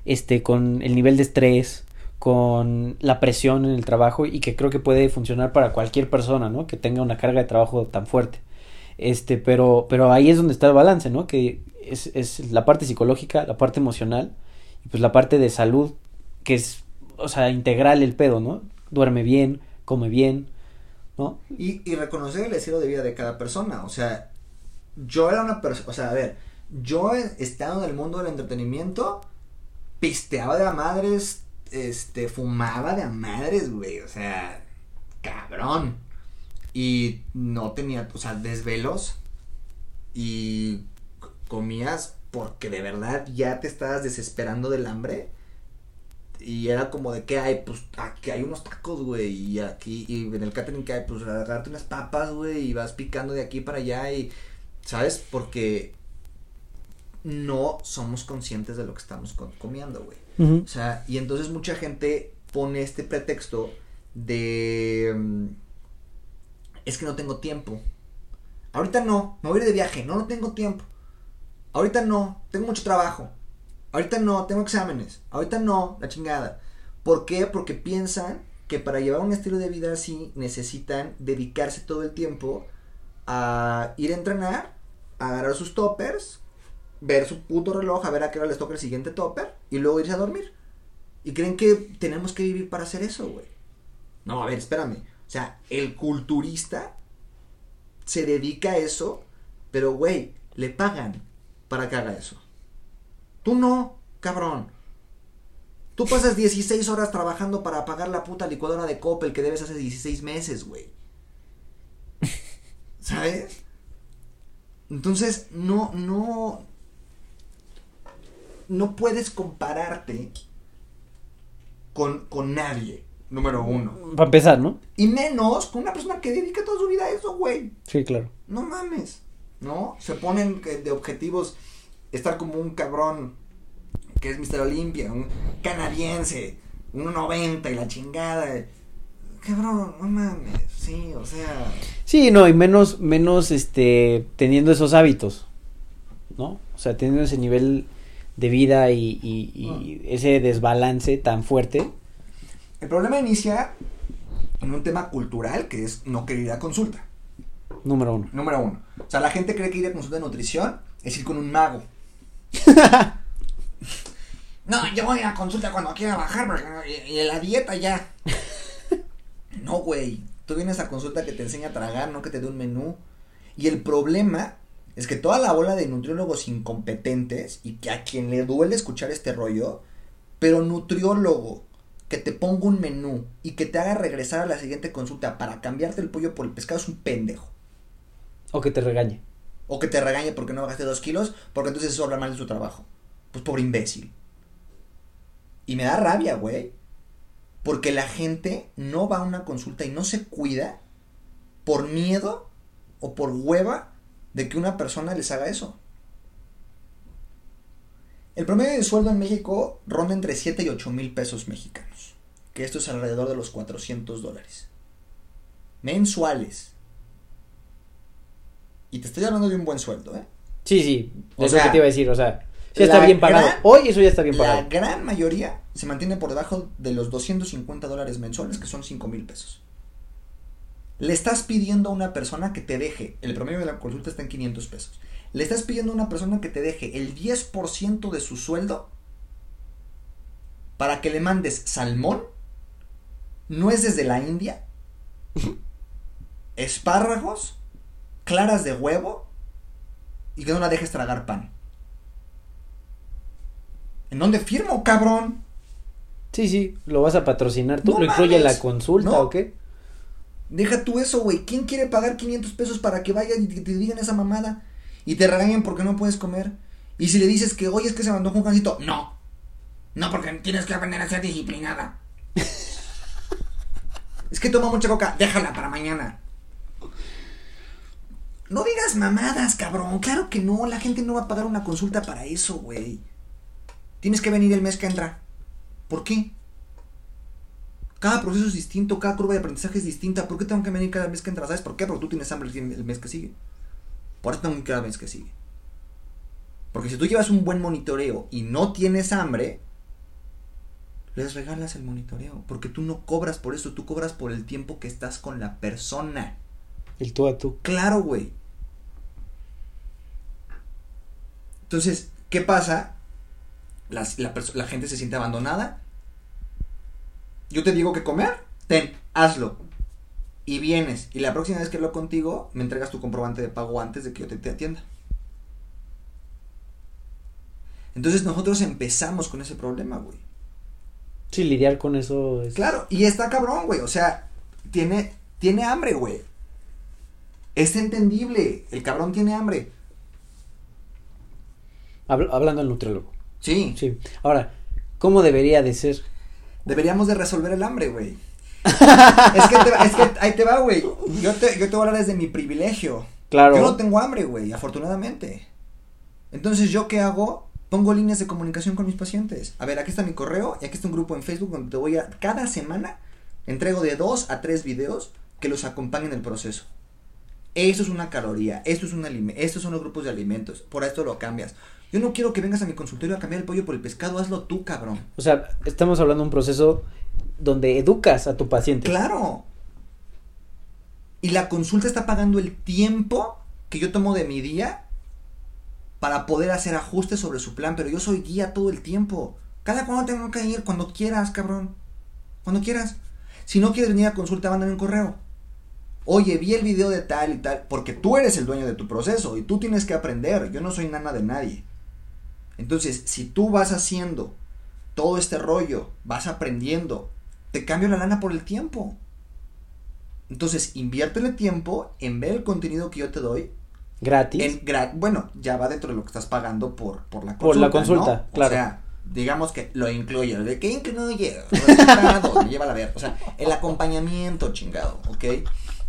Este, con el nivel de estrés, con la presión en el trabajo y que creo que puede funcionar para cualquier persona, ¿no? Que tenga una carga de trabajo tan fuerte. Este, pero, pero ahí es donde está el balance, ¿no? Que es, es la parte psicológica, la parte emocional y pues la parte de salud, que es, o sea, integral el pedo, ¿no? Duerme bien, come bien, ¿no? Y, y reconocer el estilo de vida de cada persona. O sea, yo era una persona, o sea, a ver, yo estando en el mundo del entretenimiento, pisteaba de a madres, este, fumaba de a madres, güey. O sea, cabrón. Y no tenía, o sea, desvelos. Y comías porque de verdad ya te estabas desesperando del hambre. Y era como de que hay, pues aquí hay unos tacos, güey. Y aquí, y en el catering que hay, pues agarrarte unas papas, güey. Y vas picando de aquí para allá. Y, ¿sabes? Porque no somos conscientes de lo que estamos co- comiendo, güey. O sea, y entonces mucha gente pone este pretexto de... mm, Es que no tengo tiempo. Ahorita no, me voy a ir de viaje, no, no tengo tiempo. Ahorita no, tengo mucho trabajo. Ahorita no, tengo exámenes. Ahorita no, la chingada. ¿Por qué? Porque piensan que para llevar un estilo de vida así necesitan dedicarse todo el tiempo a ir a entrenar, a agarrar sus toppers, ver su puto reloj, a ver a qué hora les toca el siguiente topper y luego irse a dormir. Y creen que tenemos que vivir para hacer eso, güey. No, a ver, espérame. O sea, el culturista se dedica a eso, pero, güey, le pagan para que haga eso. Tú no, cabrón. Tú pasas 16 horas trabajando para pagar la puta licuadora de Coppel que debes hace 16 meses, güey. ¿Sabes? Entonces, no, no. No puedes compararte con, con nadie, número uno. Para empezar, ¿no? Y menos con una persona que dedica toda su vida a eso, güey. Sí, claro. No mames. ¿No? Se ponen de objetivos estar como un cabrón que es Mr. Olympia, un canadiense, 1.90 y la chingada. Cabrón, no mames. Sí, o sea. Sí, no, y menos, menos, este, teniendo esos hábitos, ¿no? O sea, teniendo ese nivel de vida y, y- y ese desbalance tan fuerte. El problema inicia en un tema cultural que es no querer ir a consulta. Número uno. Número uno. O sea, la gente cree que ir a consulta de nutrición es ir con un mago. no, yo voy a consulta cuando quiera bajar porque- y, y la dieta ya. no, güey. Tú vienes a consulta que te enseña a tragar, no que te dé un menú. Y el problema es que toda la bola de nutriólogos incompetentes y que a quien le duele escuchar este rollo, pero nutriólogo que te ponga un menú y que te haga regresar a la siguiente consulta para cambiarte el pollo por el pescado es un pendejo. O que te regañe. O que te regañe porque no bajaste dos kilos, porque entonces eso habla mal de su trabajo. Pues pobre imbécil. Y me da rabia, güey. Porque la gente no va a una consulta y no se cuida por miedo o por hueva de que una persona les haga eso. El promedio de sueldo en México ronda entre 7 y 8 mil pesos mexicanos. Que esto es alrededor de los 400 dólares. Mensuales. Y te estoy hablando de un buen sueldo, ¿eh? Sí, sí, O es lo sea, que te iba a decir, o sea, sí la está bien pagado. gran- Hoy eso ya está bien La pagado. gran mayoría se mantiene por debajo de los 250 dólares mensuales, que son 5 mil pesos. Le estás pidiendo a una persona que te deje, el promedio de la consulta está en 500 pesos. Le estás pidiendo a una persona que te deje el 10% de su sueldo para que le mandes salmón, nueces de la India, espárragos, claras de huevo y que no la dejes tragar pan. ¿En dónde firmo, cabrón? Sí, sí, lo vas a patrocinar tú, No lo incluye mames. la consulta No. o qué? Deja tú eso, güey. ¿Quién quiere pagar 500 pesos para que vaya y te, te digan esa mamada? Y te regañan porque no puedes comer. Y si le dices que hoy es que se mandó un gancito, no. No, porque tienes que aprender a ser disciplinada. es que toma mucha coca, déjala para mañana. No digas mamadas, cabrón. Claro que no, la gente no va a pagar una consulta para eso, güey. Tienes que venir el mes que entra. ¿Por qué? Cada proceso es distinto, cada curva de aprendizaje es distinta. ¿Por qué tengo que venir cada mes que entra? ¿Sabes por qué? Porque tú tienes hambre el mes que sigue. Por eso tengo que ir cada mes que sigue. Porque si tú llevas un buen monitoreo y no tienes hambre, les regalas el monitoreo. Porque tú no cobras por eso, tú cobras por el tiempo que estás con la persona. El tú a tú. Claro, güey. Entonces, ¿qué pasa? La, la gente se siente abandonada. Yo te digo que comer, ten, hazlo. Y vienes. Y la próxima vez que lo contigo, me entregas tu comprobante de pago antes de que yo te, te atienda. Entonces nosotros empezamos con ese problema, güey. Sí, lidiar con eso es... Claro, y está cabrón, güey. O sea, tiene, tiene hambre, güey. Es entendible. El cabrón tiene hambre. hablando del nutriólogo. Sí. Sí. Ahora, ¿cómo debería de ser? Deberíamos de resolver el hambre, güey. es, que es que ahí te va, güey. Yo te, yo te voy a hablar desde mi privilegio. Claro. Yo no tengo hambre, güey, afortunadamente. Entonces, ¿yo qué hago? Pongo líneas de comunicación con mis pacientes. A ver, aquí está mi correo y aquí está un grupo en Facebook donde te voy a. Cada semana entrego de dos a tres videos que los acompañen en el proceso. Esto es una caloría, esto es un alimento, estos son los grupos de alimentos, por esto lo cambias. Yo no quiero que vengas a mi consultorio a cambiar el pollo por el pescado, hazlo tú, cabrón. O sea, estamos hablando de un proceso donde educas a tu paciente. Claro. Y la consulta está pagando el tiempo que yo tomo de mi día para poder hacer ajustes sobre su plan, pero yo soy guía todo el tiempo. Cada cuando tengo que ir, cuando quieras, cabrón. Cuando quieras. Si no quieres venir a consulta, mándame un correo. Oye, vi el video de tal y tal, porque tú eres el dueño de tu proceso y tú tienes que aprender. Yo no soy nana de nadie. Entonces, si tú vas haciendo todo este rollo, vas aprendiendo, te cambio la lana por el tiempo. Entonces, inviértele tiempo en ver el contenido que yo te doy Gratis. bueno, ya va dentro de lo que estás pagando por, por la consulta. Por la consulta, claro. O sea, digamos que lo incluye. ¿De qué incluye? Resultados, me lleva a la ver. O sea, el acompañamiento, chingado, ¿ok?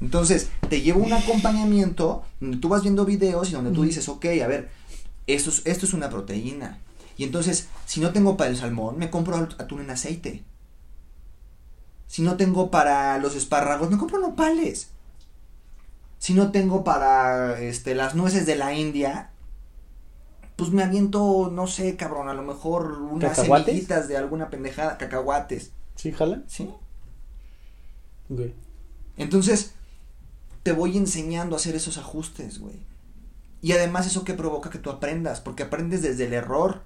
Entonces, te llevo un acompañamiento donde tú vas viendo videos y donde tú dices, ok, a ver, esto es, esto es una proteína. Y entonces, si no tengo para el salmón, me compro atún en aceite. Si no tengo para los espárragos, me compro nopales si no tengo para este las nueces de la India, pues me aviento, no sé, cabrón, a lo mejor unas semillitas de alguna pendejada, cacahuates. ¿Sí, jala? Sí. Entonces, te voy enseñando a hacer esos ajustes, güey. Y además eso que provoca que tú aprendas, porque aprendes desde el error.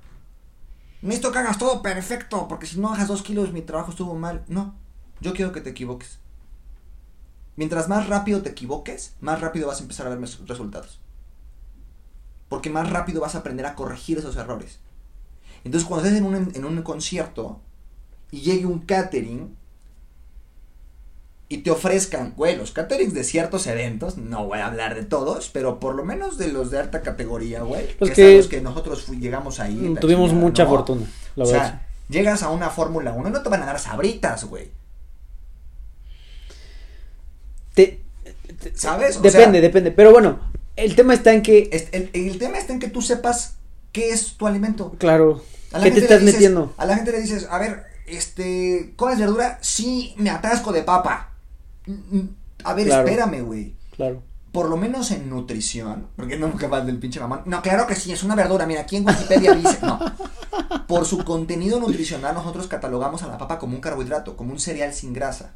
Necesito que hagas todo perfecto, porque si no hagas dos kilos mi trabajo estuvo mal. No, yo quiero que te equivoques. Mientras más rápido te equivoques, más rápido vas a empezar a ver resultados. Porque más rápido vas a aprender a corregir esos errores. Entonces, cuando estés en un, en un concierto y llegue un catering y te ofrezcan, güey, los caterings de ciertos eventos, no voy a hablar de todos, pero por lo menos de los de alta categoría, güey, los que, los que nosotros llegamos ahí. Tuvimos mucha fortuna, la o sea, llegas a una Fórmula 1 y no te van a dar sabritas, güey. ¿Sabes? depende, depende. Pero bueno, el tema está en que. El, tema está en que tú sepas qué es tu alimento. Claro. ¿Qué te estás metiendo? A la gente le dices, a ver, este, ¿comes verdura? Sí, me atasco de papa. A ver, espérame, güey. Claro. Por lo menos en nutrición, porque no capaz del pinche mamón. No, claro que sí, es una verdura. Mira, aquí en Wikipedia dice, no. Por su contenido nutricional, nosotros catalogamos a la papa como un carbohidrato, como un cereal sin grasa.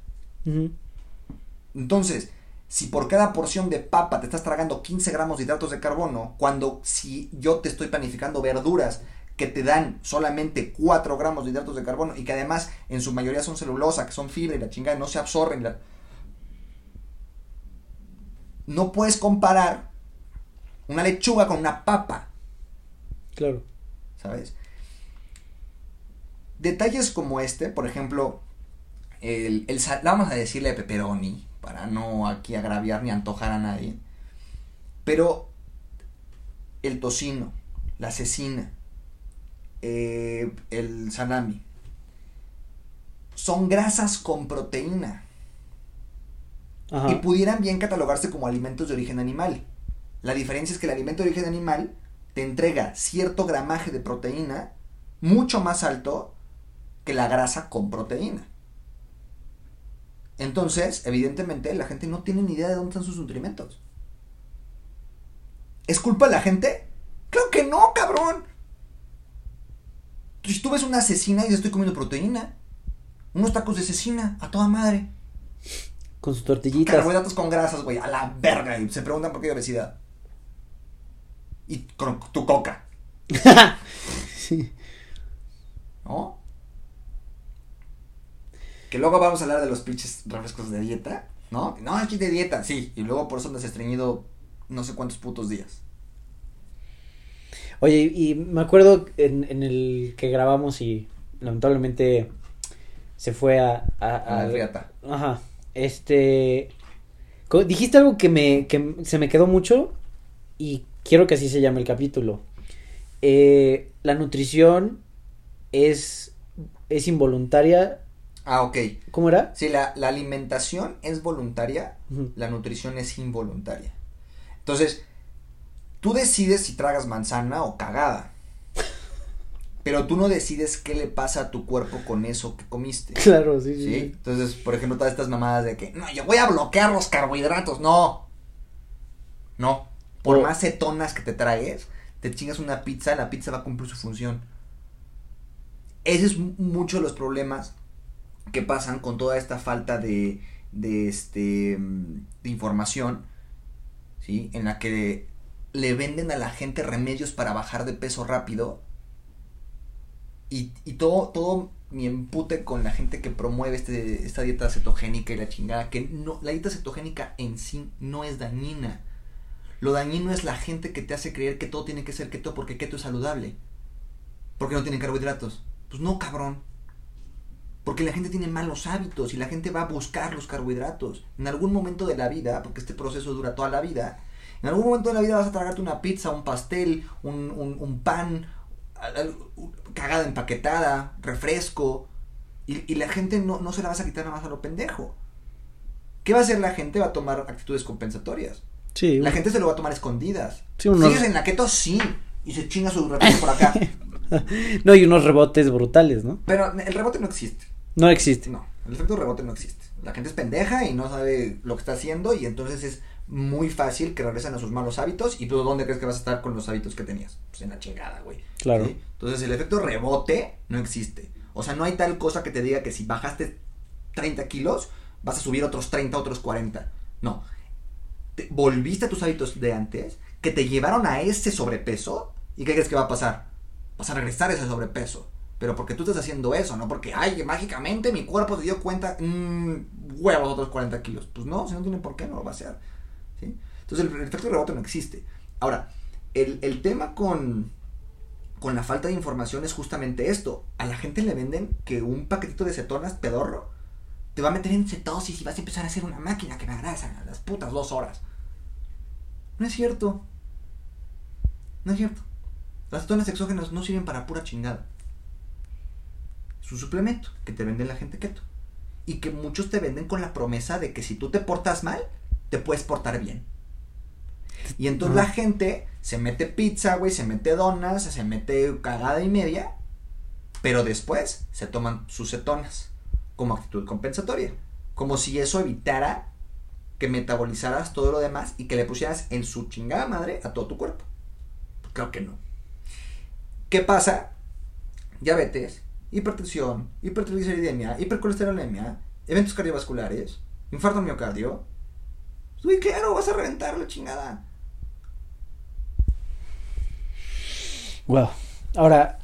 Entonces, si por cada porción de papa te estás tragando 15 gramos de hidratos de carbono, cuando si yo te estoy planificando verduras que te dan solamente 4 gramos de hidratos de carbono y que además en su mayoría son celulosa, que son fibra y la chingada no se absorben. No puedes comparar una lechuga con una papa. Claro. ¿Sabes? Detalles como este, por ejemplo, el, el vamos a decirle pepperoni, para no aquí agraviar ni antojar a nadie. Pero el tocino, la cecina, eh, el salami, son grasas con proteína Ajá. y pudieran bien catalogarse como alimentos de origen animal. La diferencia es que el alimento de origen animal te entrega cierto gramaje de proteína mucho más alto que la grasa con proteína. Entonces, evidentemente, la gente no tiene ni idea de dónde están sus nutrimentos. ¿Es culpa de la gente? Claro que no, cabrón. Si tú ves una asesina y estoy comiendo proteína, unos tacos de cecina, a toda madre. Con sus tortillitas. Carbohidratos con grasas, güey, a la verga. Y se preguntan por qué hay obesidad. Y con tu coca, sí. ¿no? Que luego vamos a hablar de los pinches refrescos de dieta, ¿no? No, aquí de dieta, sí. Y luego por eso andas estreñido no sé cuántos putos días. Oye, y me acuerdo en, en el que grabamos y lamentablemente se fue a... a, A la a- riata. Ajá. Este... Dijiste algo que me, que se me quedó mucho y quiero que así se llame el capítulo. Eh, la nutrición es, es involuntaria. Ah, ok. ¿Cómo era? Sí, la, la alimentación es voluntaria, la nutrición es involuntaria. Entonces, tú decides si tragas manzana o cagada. Pero tú no decides qué le pasa a tu cuerpo con eso que comiste. Claro, sí, sí. ¿Sí? Entonces, por ejemplo, todas estas mamadas de que, no, yo voy a bloquear los carbohidratos. No. No. Por O- más cetonas que te tragues, te chingas una pizza, la pizza va a cumplir su función. Ese es mu- mucho de los problemas que pasan con toda esta falta de, de, este, mm, de información, ¿sí? En la que le venden a la gente remedios para bajar de peso rápido y, todo, todo mi empute con la gente que promueve este, esta dieta cetogénica y la chingada, que no, la dieta cetogénica en sí no es dañina. Lo dañino es la gente que te hace creer que todo tiene que ser keto porque keto es saludable. Porque no tiene carbohidratos. Pues no, cabrón. Porque la gente tiene malos hábitos y la gente va a buscar los carbohidratos. En algún momento de la vida, porque este proceso dura toda la vida, en algún momento de la vida vas a tragarte una pizza, un pastel, un, un, pan, cagada empaquetada, refresco. Y, y la gente no, no se la vas a quitar nada más a lo pendejo. ¿Qué va a hacer la gente? Va a tomar actitudes compensatorias. Sí, La gente se lo va a tomar escondidas. Sí, unos- ¿Sigues en la keto? Sí. Y se chinga su refresco por acá. No, y unos rebotes brutales, ¿no? Pero el rebote no existe. No existe. No, el efecto rebote no existe. La gente es pendeja y no sabe lo que está haciendo y entonces es muy fácil que regresen a sus malos hábitos y tú dónde crees que vas a estar con los hábitos que tenías. Pues en la chingada, güey. Claro. ¿Sí? Entonces el efecto rebote no existe. O sea, no hay tal cosa que te diga que si bajaste 30 kilos vas a subir otros 30, otros 40. No. Te- volviste a tus hábitos de antes que te llevaron a ese sobrepeso y ¿qué crees que va a pasar? Vas a regresar a ese sobrepeso. Pero porque tú estás haciendo eso, no porque, ay, mágicamente mi cuerpo se dio cuenta, mmm, huevos, otros 40 kilos. Pues no, si no tiene por qué, no lo va a hacer. Entonces el, efecto rebote no existe. Ahora, el, el tema con, con la falta de información es justamente esto. A la gente le venden que un paquetito de cetonas pedorro te va a meter en cetosis y vas a empezar a hacer una máquina que me agrasa a las putas dos horas. No es cierto. No es cierto. Las cetonas exógenas no sirven para pura chingada. Es un suplemento que te vende la gente keto. Y que muchos te venden con la promesa de que si tú te portas mal, te puedes portar bien. Y entonces la gente se mete pizza, güey, se mete donas, se mete cagada y media, pero después se toman sus cetonas como actitud compensatoria. Como si eso evitara que metabolizaras todo lo demás y que le pusieras en su chingada madre a todo tu cuerpo. Claro que no. ¿Qué pasa? Diabetes, hipertensión, hipertrigliceridemia, hipercolesterolemia, eventos cardiovasculares, infarto al miocardio. Uy, claro, vas a reventar la chingada. Wow. Ahora,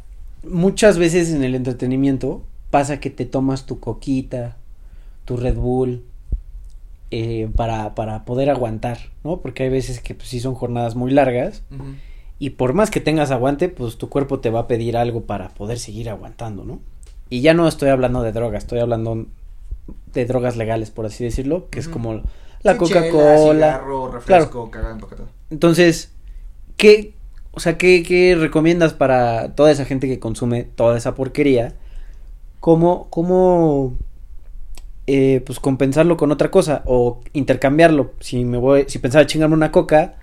muchas veces en el entretenimiento pasa que te tomas tu coquita, tu Red Bull, eh, para, para poder aguantar, ¿no? Porque hay veces que pues, sí son jornadas muy largas y por más que tengas aguante, pues tu cuerpo te va a pedir algo para poder seguir aguantando, ¿no? Y ya no estoy hablando de drogas, estoy hablando de drogas legales, por así decirlo, que es como la Sí, Coca-Cola. Entonces, ¿qué? O sea, ¿qué, ¿qué recomiendas para toda esa gente que consume toda esa porquería? ¿Cómo, cómo eh, pues compensarlo con otra cosa o intercambiarlo? Si me voy, si pensaba chingarme una coca,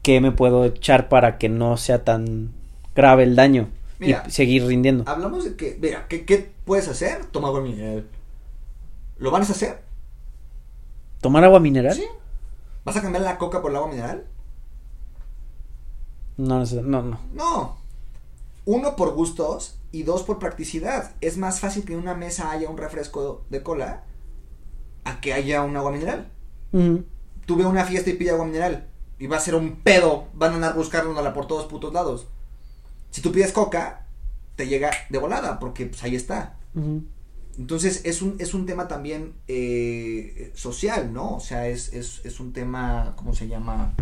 ¿qué me puedo echar para que no sea tan grave el daño Mira, y seguir rindiendo? Hablamos de que, mira, ¿qué, qué puedes hacer? Toma agua mineral. ¿Lo vas a hacer? ¿Tomar agua mineral? Sí. ¿Vas a cambiar la coca por el agua mineral? No, no, sé, no, no. No. Uno por gustos y dos por practicidad. Es más fácil que en una mesa haya un refresco de cola a que haya un agua mineral. Ujú. Tú ve una fiesta y pide agua mineral y va a ser un pedo. Van a andar buscándola por todos putos lados. Si tú pides coca, te llega de volada porque pues ahí está. Entonces es un, es un tema también eh, social, ¿no? O sea, es, es, es un tema, ¿cómo se llama?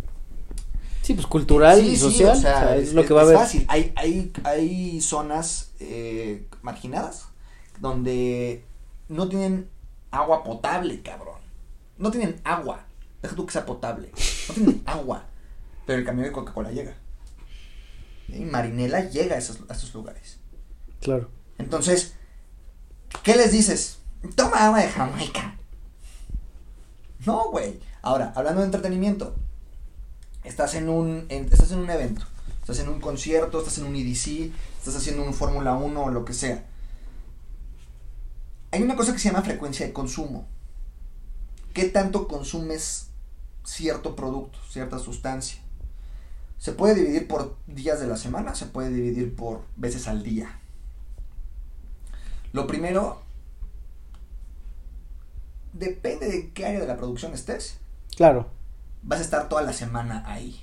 Sí, pues cultural Sí, y sí, social. o sea, o sea, es, es, lo que va a es haber. fácil. Hay, hay, hay zonas eh, marginadas donde no tienen agua potable, cabrón. No tienen agua. Deja tú que sea potable. No tienen agua. Pero el camión de Coca-Cola llega. Y Marinela llega a esos, a esos lugares. Claro. Entonces, ¿qué les dices? Toma agua de Jamaica. No, güey. Ahora, hablando de entretenimiento, estás en un, estás en un evento, estás en un concierto, estás en un EDC, estás haciendo un Fórmula 1 o lo que sea. Hay una cosa que se llama frecuencia de consumo. ¿Qué tanto consumes cierto producto, cierta sustancia? Se puede dividir por días de la semana, se puede dividir por veces al día. Lo primero, depende de qué área de la producción estés, Claro. Vas a estar toda la semana ahí.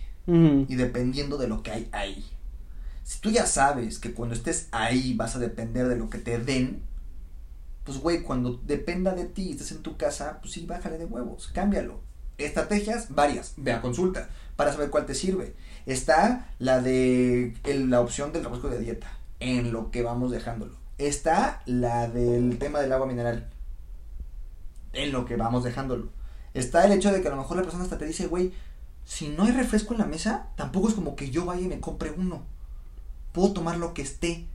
Y dependiendo de lo que hay ahí. Si tú ya sabes que cuando estés ahí vas a depender de lo que te den, pues güey, cuando dependa de ti y estés en tu casa, pues sí, bájale de huevos, cámbialo. Estrategias varias, ve a consulta para saber cuál te sirve. Está la de el- la opción del refresco de dieta, en lo que vamos dejándolo. Está la del tema del agua mineral, en lo que vamos dejándolo. Está el hecho de que a lo mejor la persona hasta te dice, güey, si no hay refresco en la mesa, tampoco es como que yo vaya y me compre uno. Puedo tomar lo que esté.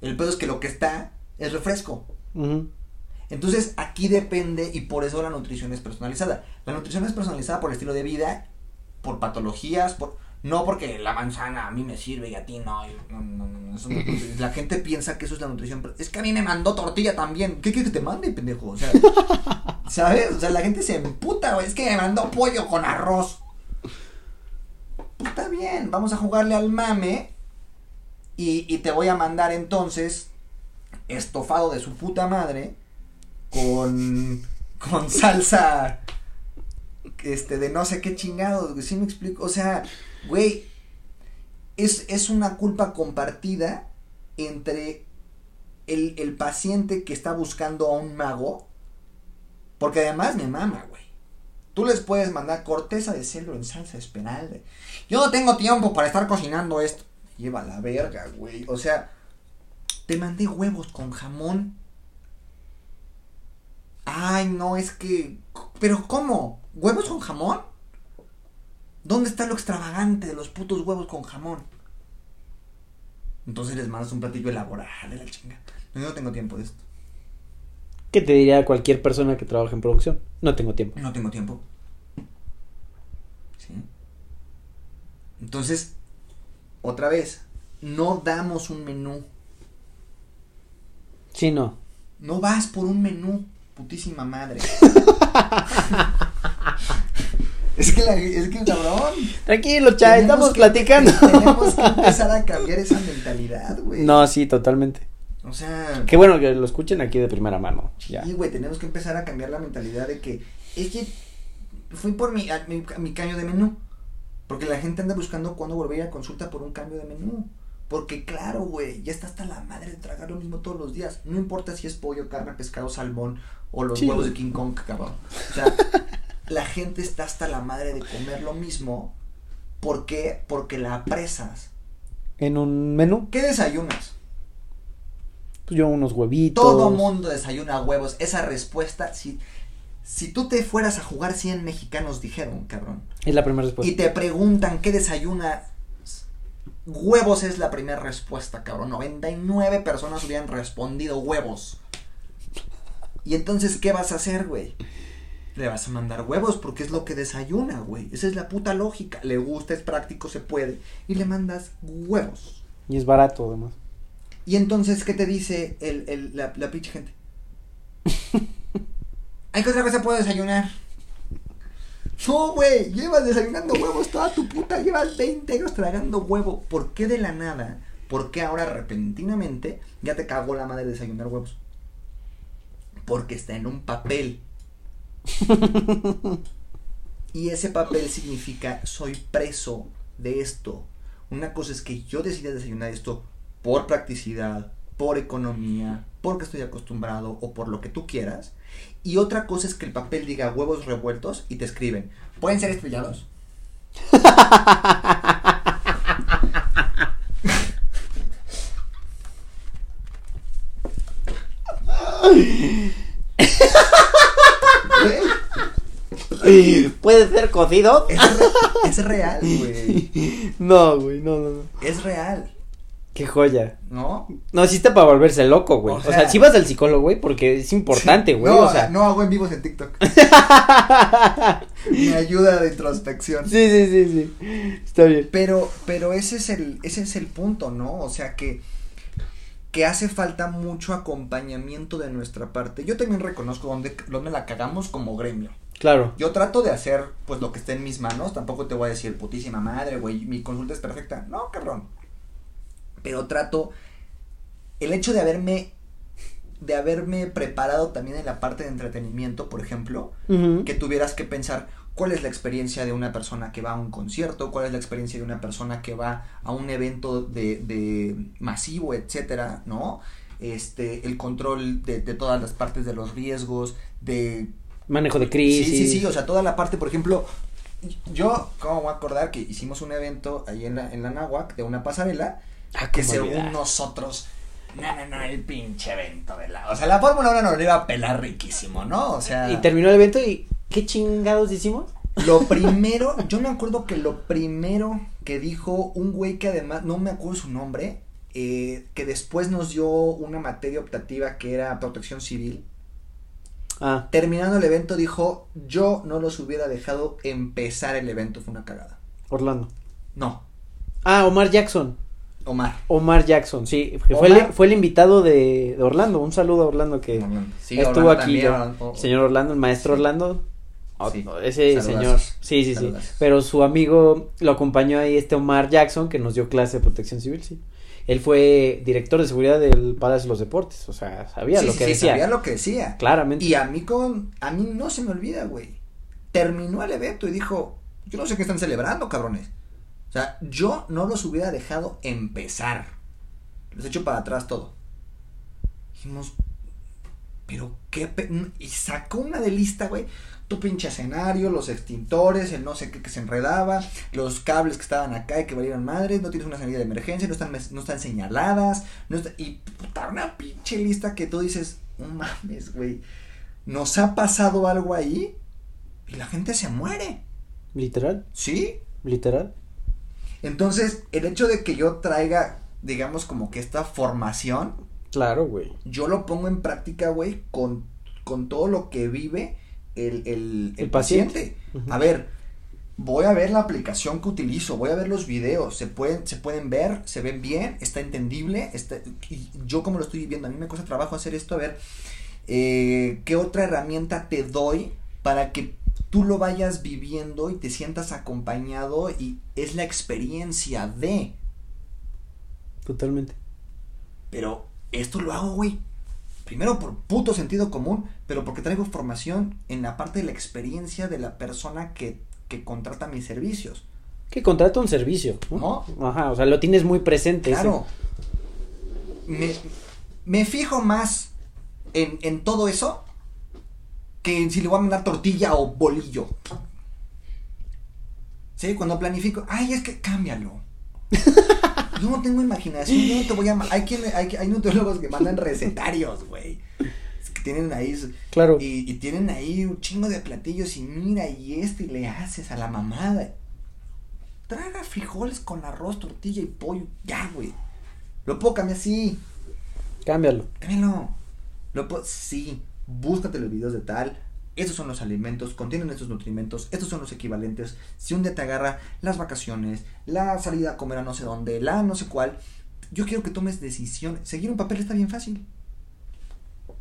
El pedo es que lo que está es refresco. Entonces aquí depende y por eso la nutrición es personalizada. La nutrición es personalizada por el estilo de vida, por patologías, por no porque la manzana a mí me sirve y a ti no. no, no, eso la gente piensa que eso es la nutrición. pero Es que a mí me mandó tortilla también. ¿Qué quieres que te mande, pendejo? O sea, ¿sabes? O sea, la gente se emputa, güey. Es que me mandó pollo con arroz. Pues está bien, vamos a jugarle al mame. Y, y te voy a mandar entonces estofado de su puta madre con, con salsa este de no sé qué chingados, güey, ¿sí me explico? O sea, güey, es, es una culpa compartida entre el, el paciente que está buscando a un mago, porque además me mama, güey. Tú les puedes mandar corteza de cedro en salsa esmeralda. Yo no tengo tiempo para estar cocinando esto. Lleva la verga, güey. O sea, te mandé huevos con jamón. Ay, no, es que... Pero ¿cómo? ¿Huevos con jamón? ¿Dónde está lo extravagante de los putos huevos con jamón? Entonces les mandas un platillo elaborado de la chinga. No, yo no tengo tiempo de esto. ¿Qué te diría cualquier persona que trabaja en producción? No tengo tiempo. No tengo tiempo. ¿Sí? Entonces, otra vez, no damos un menú. Sí, no. No vas por un menú, putísima madre. es que la, es que cabrón. Tranquilo, Chay, estamos que- platicando. Tenemos que empezar a cambiar esa mentalidad, güey. No, sí, totalmente. O sea, Qué bueno que lo escuchen aquí de primera mano. Ya. Sí, güey, tenemos que empezar a cambiar la mentalidad de que es que fui por mi, a- mi, mi cambio de menú. Porque la gente anda buscando cuándo volver a consulta por un cambio de menú. Porque claro, güey, ya está hasta la madre de tragar lo mismo todos los días. No importa si es pollo, carne, pescado, salmón o los Sí. huevos de King Kong, cabrón. O sea, la gente está hasta la madre de comer lo mismo. ¿Por qué? Porque la apresas. En un menú, ¿Qué desayunas? pues yo unos huevitos. Todo mundo desayuna huevos. Esa respuesta, si, si tú te fueras a jugar 100 mexicanos, dijeron, cabrón. Es la primera respuesta. Y te preguntan qué desayuna. Huevos es la primera respuesta, cabrón. 99 personas hubieran respondido huevos. Y entonces, ¿qué vas a hacer, güey? Le vas a mandar huevos porque es lo que desayuna, güey. Esa es la puta lógica. Le gusta, es práctico, se puede. Y le mandas huevos. Y es barato, además. Y entonces, ¿qué te dice el, el, la, la pinche gente? ¿Hay que otra cosa puedo desayunar? No, güey, llevas desayunando huevos toda tu puta, llevas 20 años tragando huevo. ¿Por qué de la nada? ¿Por qué ahora repentinamente ya te cagó la madre de desayunar huevos? Porque está en un papel. y ese papel significa soy preso de esto. Una cosa es que yo decida desayunar esto por practicidad, por economía, porque estoy acostumbrado o por lo que tú quieras. Y otra cosa es que el papel diga huevos revueltos y te escriben, ¿pueden ser estrellados? ¿Puede ser cocido? Es, re- es real, güey. No, güey, no, no, no. Es real, Qué joya. ¿no? No, sí está para volverse loco, güey. O O sea- sea, sí vas al psicólogo, güey, porque es importante, güey. no, o sea, no hago en vivos en TikTok. Me ayuda de introspección. sí, sí, sí, sí. Está bien. Pero, pero ese es el, ese es el punto, ¿no? O sea que, que hace falta mucho acompañamiento de nuestra parte. Yo también reconozco donde, donde la cagamos como gremio. Claro. Yo trato de hacer, pues, lo que esté en mis manos. Tampoco te voy a decir, putísima madre, güey, mi consulta es perfecta. No, cabrón. Pero trato, el hecho de haberme, de haberme preparado también en la parte de entretenimiento, por ejemplo, que tuvieras que pensar cuál es la experiencia de una persona que va a un concierto, cuál es la experiencia de una persona que va a un evento de, de masivo, etcétera, ¿no? Este, el control de, de todas las partes de los riesgos, de Manejo de crisis. Sí, sí, sí, o sea, toda la parte, por ejemplo, yo, ¿cómo voy a acordar que hicimos un evento ahí en la, en la Náhuac de una pasarela Ah, que según olvidar. nosotros, no, no, no, el pinche evento de la... O sea, la Fórmula 1 nos lo iba a pelar riquísimo, ¿no? O sea... Y terminó el evento y ¿qué chingados hicimos? Lo primero, yo me acuerdo que lo primero que dijo un güey que además, no me acuerdo su nombre, eh, que después nos dio una materia optativa que era protección civil. Ah, Terminando el evento dijo, yo no los hubiera dejado empezar el evento, fue una cagada. Orlando. No, Ah, Omar Jackson. Omar. Omar Jackson, sí. Fue, el, fue el invitado de, de Orlando. Un saludo a Orlando que Sí, estuvo Orlando aquí. también, yo. Orlando- Señor Orlando, el maestro Sí. Orlando. Oh, Sí. Ese Saludazos. señor. Sí, sí, sí. Pero su amigo lo acompañó ahí, este Omar Jackson, que nos dio clase de protección civil, sí. Él fue director de seguridad del Palacio de los Deportes. O sea, sabía Sí, lo sí, que sí, decía. sabía lo que decía. Claramente. Y a mí con, a mí no se me olvida, güey. Terminó el evento y dijo, yo no sé qué están celebrando, cabrones. O sea, yo no los hubiera dejado empezar. Los he hecho para atrás todo. Dijimos, pero qué pe-". y sacó una de lista, güey. Tu pinche escenario, los extintores, el no sé qué que se enredaba, los cables que estaban acá y que valieron madres, no tienes una salida de emergencia, no están, no están señaladas, no está- y puta, una pinche lista que tú dices, no mames, güey, nos ha pasado algo ahí y la gente se muere, Literal, ¿sí? literal. Entonces, el hecho de que yo traiga, digamos, como que esta formación, Claro, güey. yo lo pongo en práctica, güey, con, con todo lo que vive el, el, el paciente. A ver, voy a ver la aplicación que utilizo, voy a ver los videos, se pueden, se pueden ver, se ven bien, está entendible, está, y yo como lo estoy viviendo, a mí me cuesta trabajo hacer esto, a ver, eh, ¿qué otra herramienta te doy para que tú lo vayas viviendo y te sientas acompañado y es la experiencia de, Totalmente. pero esto lo hago, güey. Primero por puto sentido común, pero porque traigo formación en la parte de la experiencia de la persona que, que contrata mis servicios. Que contrata un servicio, ¿no? ¿No? Ajá, o sea, lo tienes muy presente. ese- Claro. Me, me fijo más en, en todo eso que en si le voy a mandar tortilla o bolillo. Sí, cuando planifico, ay, es que cámbialo. Yo no tengo imaginación, yo no te voy a... Hay, quien, hay, hay nutriólogos que mandan recetarios, güey. Es que tienen ahí... Claro. Y, y tienen ahí un chingo de platillos y mira y esto y le haces a la mamada. traga frijoles con arroz, tortilla y pollo. Ya, güey. Lo puedo cambiar, sí. Cámbialo. Cámbialo. Lo puedo, sí. Búscate los videos de tal. Estos son los alimentos, contienen estos nutrimentos, estos son los equivalentes. Si un día te agarra las vacaciones, la salida a comer a no sé dónde, la no sé cuál, yo quiero que tomes decisión. Seguir un papel está bien fácil.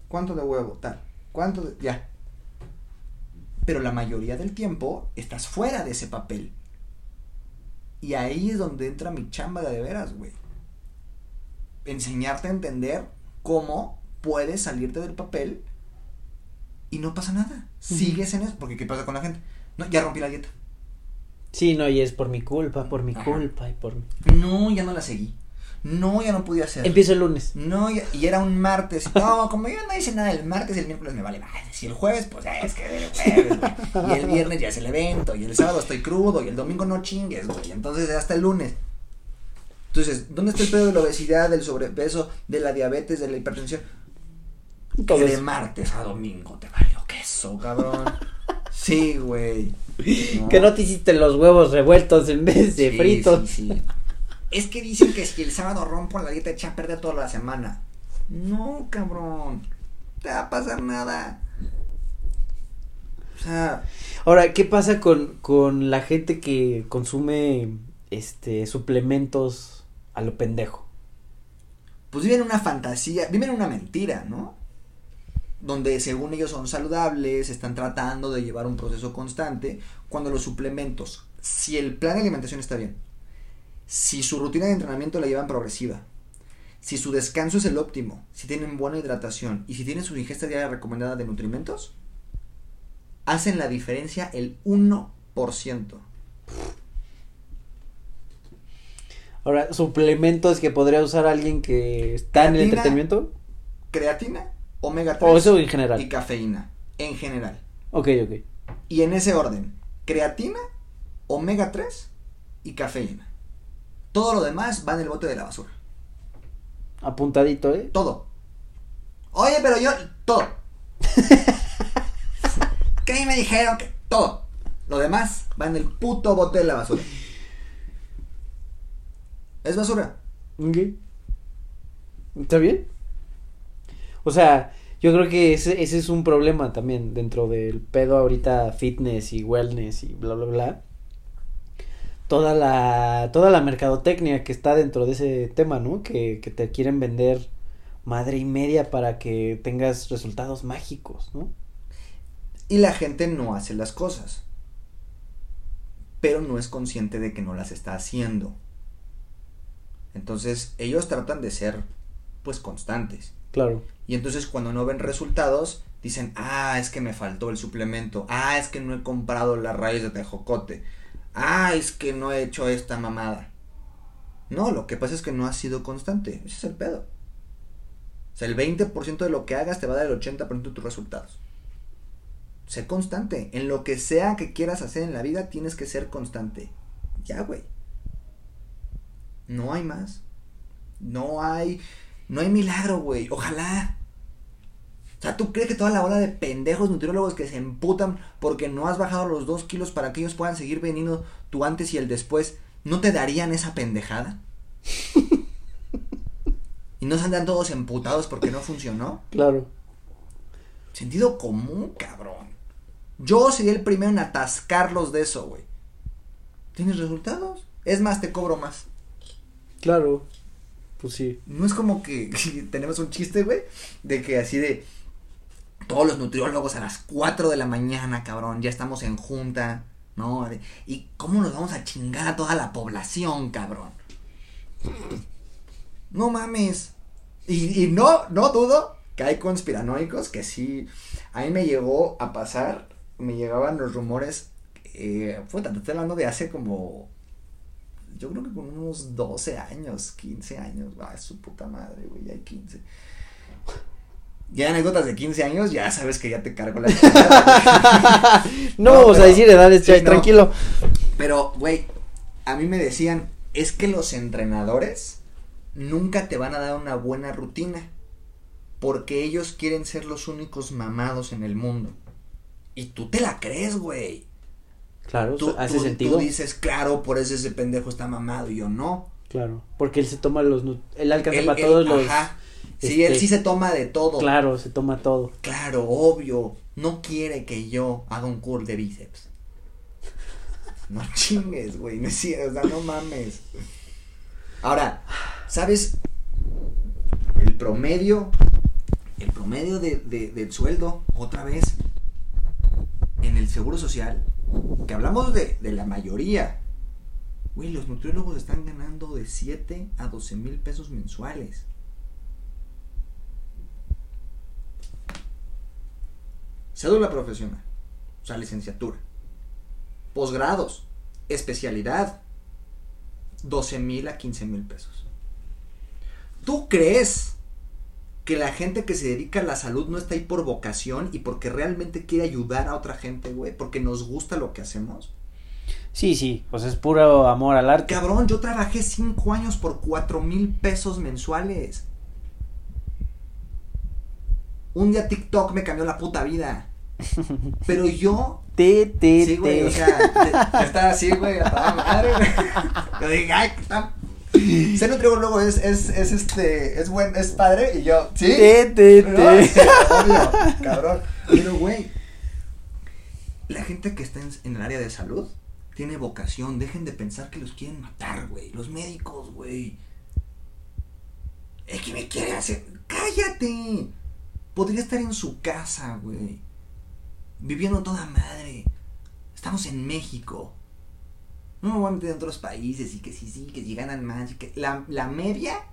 ¿Cuánto de huevo? Tal. ¿Cuánto de.? Ya. Pero la mayoría del tiempo estás fuera de ese papel. Y ahí es donde entra mi chamba de veras, güey. Enseñarte a entender cómo puedes salirte del papel y no pasa nada. Sigues en eso. Porque ¿qué pasa con la gente? No, ya rompí la dieta. Sí, no, y es por mi culpa, por mi Ajá. culpa y por mi... No, ya no la seguí. No, ya no pude hacer. Empiezo el lunes. No, ya- y era un martes. No, como yo no hice nada el martes, el miércoles me vale madre. Si el jueves, pues ya es que el jueves, güey. Y el viernes ya es el evento. Y el sábado estoy crudo. Y el domingo no chingues, güey. Entonces hasta el lunes. Entonces, ¿dónde está el pedo de la obesidad, del sobrepeso, de la diabetes, de la hipertensión? Que de martes a domingo te valió queso, cabrón. Sí, güey. Que no te hiciste los huevos revueltos en vez de Sí, fritos. sí, sí. Es que dicen que si el sábado rompo la dieta echa a perder toda la semana. No, cabrón. Te va a pasar nada. O sea, Ahora, ¿qué pasa con, con la gente que consume este suplementos a lo pendejo? pues viven una fantasía, viven una mentira, ¿no? Donde según ellos son saludables, están tratando de llevar un proceso constante, cuando los suplementos, si el plan de alimentación está bien, si su rutina de entrenamiento la llevan progresiva, si su descanso es el óptimo, si tienen buena hidratación y si tienen su ingesta diaria recomendada de nutrimentos, hacen la diferencia el 1%. Ahora, suplementos que podría usar alguien que está en el entretenimiento. Creatina, omega 3 O eso en general. y cafeína, en general. Ok, ok. Y en ese orden, creatina, omega 3 y cafeína. Todo lo demás va en el bote de la basura. Apuntadito, ¿eh? Todo. Oye, pero yo, todo. ahí me dijeron que todo. Lo demás va en el puto bote de la basura. Es basura. Ok. ¿Está bien? O sea, yo creo que ese, ese es un problema también dentro del pedo ahorita fitness y wellness y bla bla bla. Toda la, toda la mercadotecnia que está dentro de ese tema, ¿no? Que, que te quieren vender madre y media para que tengas resultados mágicos, ¿no? Y la gente no hace las cosas. Pero no es consciente de que no las está haciendo. Entonces, ellos tratan de ser, pues, constantes. Claro. Y entonces cuando no ven resultados, dicen, ah, es que me faltó el suplemento, ah, es que no he comprado la raíz de tejocote, ah, es que no he hecho esta mamada. No, lo que pasa es que no has sido constante, ese es el pedo. O sea, el 20% de lo que hagas te va a dar el 80% de tus resultados. Sé constante, en lo que sea que quieras hacer en la vida tienes que ser constante. Ya, güey. No hay más. No hay no hay milagro, güey. Ojalá. O sea, ¿tú crees que toda la ola de pendejos nutriólogos que se emputan porque no has bajado los dos kilos para que ellos puedan seguir veniendo tu antes y el después, no te darían esa pendejada? y no se andan todos emputados porque no funcionó. Claro. Sentido común, cabrón. Yo sería el primero en atascarlos de eso, güey. ¿Tienes resultados? Es más, te cobro más. Claro. Pues sí. No es como que tenemos un chiste, güey, de que así de todos los nutriólogos a las 4 de la mañana, cabrón, ya estamos en junta, ¿no? ¿Y cómo nos vamos a chingar a toda la población, cabrón? No mames. Y, no, no dudo que hay conspiranoicos que sí. A mí me llegó a pasar, me llegaban los rumores, eh, puta, te estoy hablando de hace como yo creo que con unos 12 años, 15 años, va, su puta madre, güey, ya hay 15. Ya anécdotas de 15 años, ya sabes que ya te cargo la no, No, vamos a pero- decir edades, sí, no. tranquilo. Pero, güey, a mí me decían, es que los entrenadores nunca te van a dar una buena rutina, porque ellos quieren ser los únicos mamados en el mundo. Y tú te la crees, güey. Claro, Tú, hace tú- sentido. tú dices, claro, por eso ese pendejo está mamado y yo no. Claro, porque él se toma los él alcanza Él- para él- todos los Sí, él este, sí se toma de todo. Claro, se toma todo. Claro, obvio. No quiere que yo haga un curl de bíceps. No chingues, güey. No o sea, no mames. Ahora, ¿sabes? El promedio. El promedio de, de- del sueldo, otra vez. En el seguro social. Que hablamos de, de la mayoría. Güey, los nutriólogos están ganando de 7 a 12 mil pesos mensuales. Cédula profesional, o sea, licenciatura. Posgrados, especialidad, 12 mil a 15 mil pesos. ¿Tú crees que la gente que se dedica a la salud no está ahí por vocación y porque realmente quiere ayudar a otra gente, güey? Porque nos gusta lo que hacemos. Sí, sí, pues es puro amor al arte. Cabrón, yo trabajé 5 años por 4 mil pesos mensuales. Un día TikTok me cambió la puta vida. Pero yo Te, te, Sí, güey, te. o sea, estaba así, güey, a toda madre, güey. Yo dije, ay, qué tan... Ser nutriólogo es, es, es este, es buen, es padre, y yo, ¿sí? Te, te, No, te. sí, obvio, cabrón. Pero, güey, la gente que está en, en el área de salud tiene vocación, dejen de pensar que los quieren matar, güey, los médicos, güey. Es que me quiere hacer, cállate. Podría estar en su casa, güey viviendo toda madre. Estamos en México. No me voy a meter en otros países y que sí, sí, que si ganan más. La, la media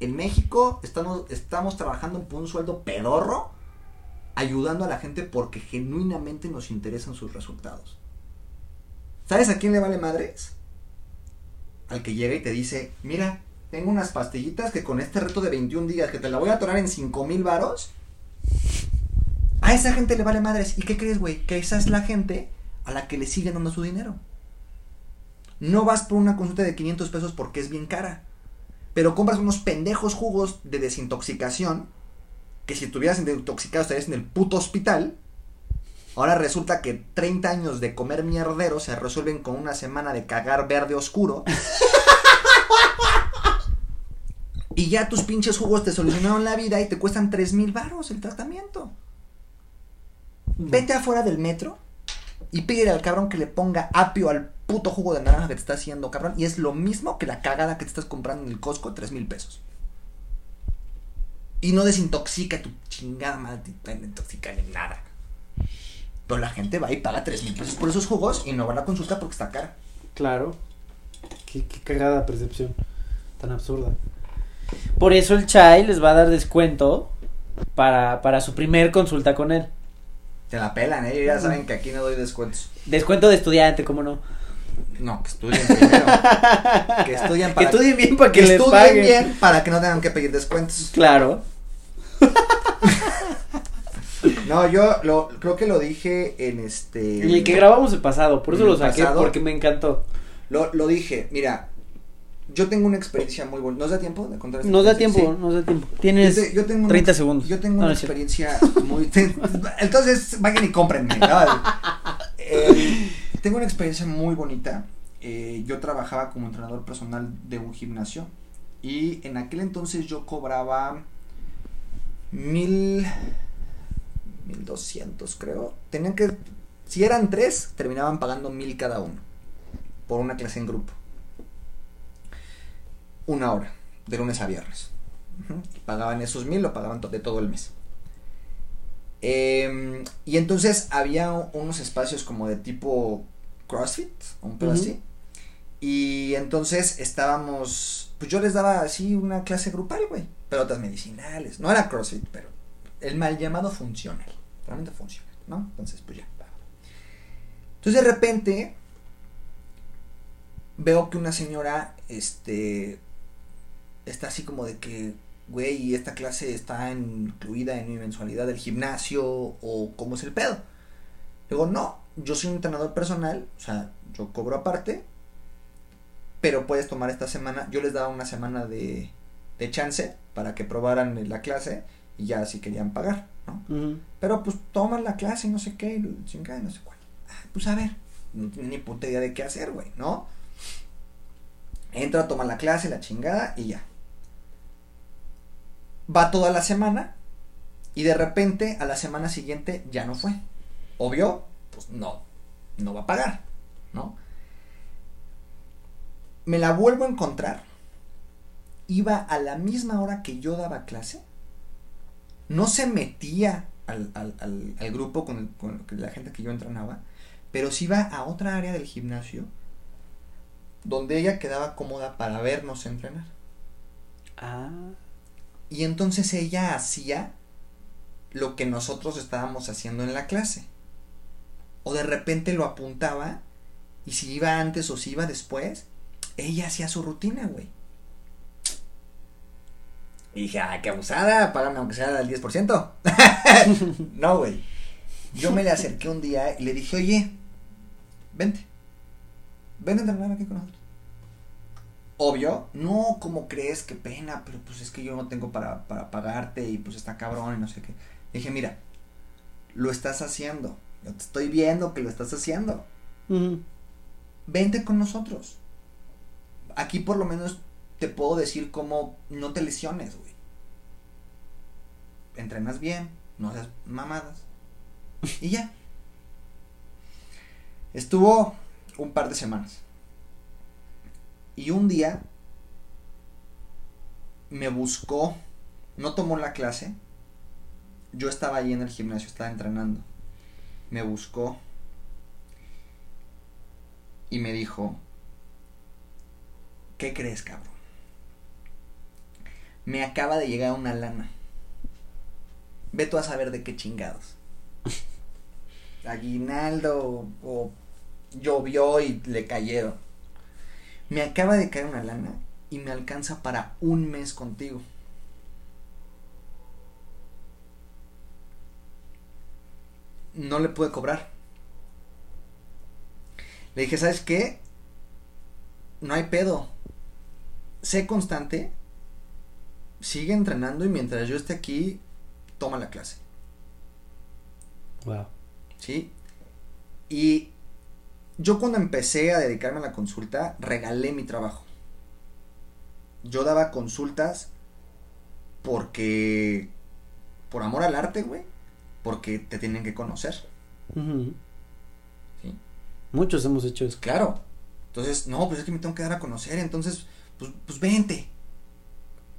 en México estamos, estamos trabajando por un sueldo pedorro, ayudando a la gente porque genuinamente nos interesan sus resultados. ¿Sabes a quién le vale madres? Al que llega y te dice, mira, tengo unas pastillitas que con este reto de 21 días que te la voy a atorar en 5 mil varos, a esa gente le vale madres. ¿Y qué crees, güey? Que esa es la gente a la que le siguen dando su dinero. No vas por una consulta de 500 pesos porque es bien cara. Pero compras unos pendejos jugos de desintoxicación. Que si estuvieras intoxicado estarías en el puto hospital. Ahora resulta que 30 años de comer mierdero se resuelven con una semana de cagar verde oscuro. y ya tus pinches jugos te solucionaron la vida y te cuestan 3 mil baros el tratamiento. Vete afuera del metro y pídele al cabrón que le ponga apio al puto jugo de naranja que te está haciendo, cabrón. Y es lo mismo que la cagada que te estás comprando en el Costco, tres mil pesos. Y no desintoxica tu chingada madre, te intoxica ni nada. Pero la gente va y paga tres mil pesos por esos jugos y no va a la consulta porque está cara. Claro. Qué, qué cagada percepción. Tan absurda. Por eso el Chai les va a dar descuento para, para su primer consulta con él. Te la pelan, ¿eh? Ya saben que aquí no doy descuentos. Descuento de estudiante, ¿cómo no? No, que estudien primero. que estudien Que para estudien bien para que, que les estudien paguen. bien para que no tengan que pedir descuentos. Claro. No, yo lo, creo que lo dije en este. Y el que grabamos el pasado, por eso ¿En lo saqué, pasado? porque me encantó. Lo, lo dije, mira. Yo tengo una experiencia muy bonita. ¿Nos da tiempo de contar esta Nos da tiempo, Sí. nos da tiempo. Yo, Tienes te- yo tengo una 30 ex- segundos. Yo tengo No, una no experiencia muy. Entonces, vayan y cómprenme. ¿no? Eh, tengo una experiencia muy bonita. Eh, yo trabajaba como entrenador personal de un gimnasio. Y en aquel entonces yo cobraba mil. mil doscientos, creo. Tenían que. Si eran tres, terminaban pagando mil cada uno. Por una clase en grupo. Una hora. De lunes a viernes. Pagaban esos mil, lo pagaban de todo el mes. Em, y entonces había unos espacios como de tipo CrossFit, un pedo así. Y entonces estábamos, pues yo les daba así una clase grupal, güey. Pelotas medicinales. No era CrossFit, pero el mal llamado funcional. Realmente funciona, ¿no? Entonces, pues ya. Entonces de repente veo que una señora, este, está así como de que, güey, esta clase está incluida en mi mensualidad del gimnasio o cómo es el pedo. Digo, no, yo soy un entrenador personal, o sea, yo cobro aparte, pero puedes tomar esta semana, yo les daba una semana de, de chance para que probaran la clase y ya si querían pagar, ¿no? Pero pues toman la clase y no sé qué, y chingada y no sé cuál. Ah, pues a ver, no tiene ni puta idea de qué hacer, güey, ¿no? Entra, toma la clase, la chingada y ya. Va toda la semana y de repente a la semana siguiente ya no fue. Obvio, pues no, no va a pagar, ¿no? Me la vuelvo a encontrar. Iba a la misma hora que yo daba clase. No se metía al, al, grupo con, con, la gente que yo entrenaba, pero sí iba a otra área del gimnasio donde ella quedaba cómoda para vernos entrenar. Ah. Y entonces ella hacía lo que nosotros estábamos haciendo en la clase. O de repente lo apuntaba y si iba antes o si iba después, ella hacía su rutina, güey. Y dije, ah, qué abusada, págame aunque sea al 10%. no, güey. Yo me le acerqué un día y le dije, oye, vente. Ven a entrenar aquí con nosotros. Obvio, no como crees, qué pena, pero pues es que yo no tengo para, para pagarte y pues está cabrón y no sé qué. Dije, mira, lo estás haciendo. Yo te estoy viendo que lo estás haciendo. Uh -huh. Vente con nosotros. Aquí por lo menos te puedo decir cómo no te lesiones, güey. Entrenas bien, no haces mamadas. Y ya. Estuvo un par de semanas. Y un día me buscó, no tomó la clase. Yo estaba ahí en el gimnasio, estaba entrenando. Me buscó y me dijo, ¿qué crees, cabrón? Me acaba de llegar una lana. Ve tú a saber de qué chingados. Aguinaldo o llovió y le cayeron. Me acaba de caer una lana y me alcanza para un mes contigo. No le pude cobrar. Le dije, ¿sabes qué? No hay pedo. Sé constante. Sigue entrenando y mientras yo esté aquí, toma la clase. Wow. ¿Sí? Y yo cuando empecé a dedicarme a la consulta, regalé mi trabajo. Yo daba consultas porque... Por amor al arte, güey. Porque te tienen que conocer. Uh -huh. ¿Sí? Muchos hemos hecho eso. Claro. Entonces, no, pues es que me tengo que dar a conocer. Entonces, pues, pues vente.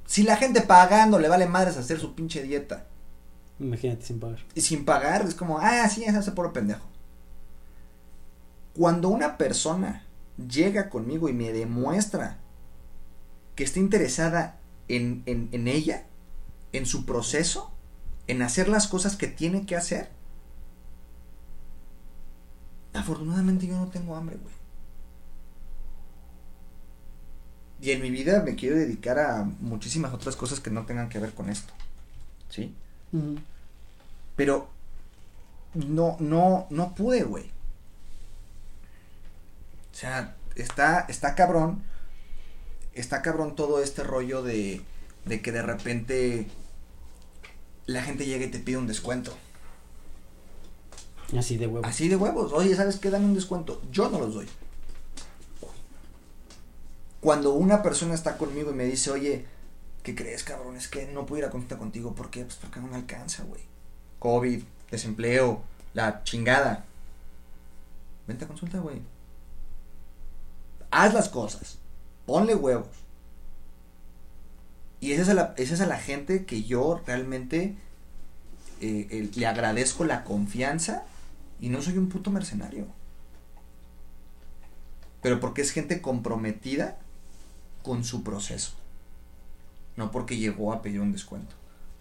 Si la gente pagando le vale madres hacer su pinche dieta. Imagínate sin pagar. Y sin pagar, es como, ah, sí, es hace puro pendejo. Cuando una persona llega conmigo y me demuestra que está interesada en, en, en ella, en su proceso, en hacer las cosas que tiene que hacer, afortunadamente yo no tengo hambre, güey. Y en mi vida me quiero dedicar a muchísimas otras cosas que no tengan que ver con esto. ¿Sí? Uh -huh. Pero no, no, no pude, güey. O sea, está, está cabrón. Está cabrón todo este rollo de, de que de repente la gente llega y te pide un descuento. Así de huevos. Así de huevos. Oye, ¿sabes qué? Dame un descuento. Yo no los doy. Cuando una persona está conmigo y me dice, oye, ¿qué crees, cabrón? Es que no puedo ir a consulta contigo. ¿Por qué? Pues porque no me alcanza, güey. COVID, desempleo, la chingada. Vente a consulta, güey. Haz las cosas. Ponle huevos. Y esa es a la, gente que yo realmente eh, le agradezco la confianza y no soy un puto mercenario. Pero porque es gente comprometida con su proceso. No porque llegó a pedir un descuento.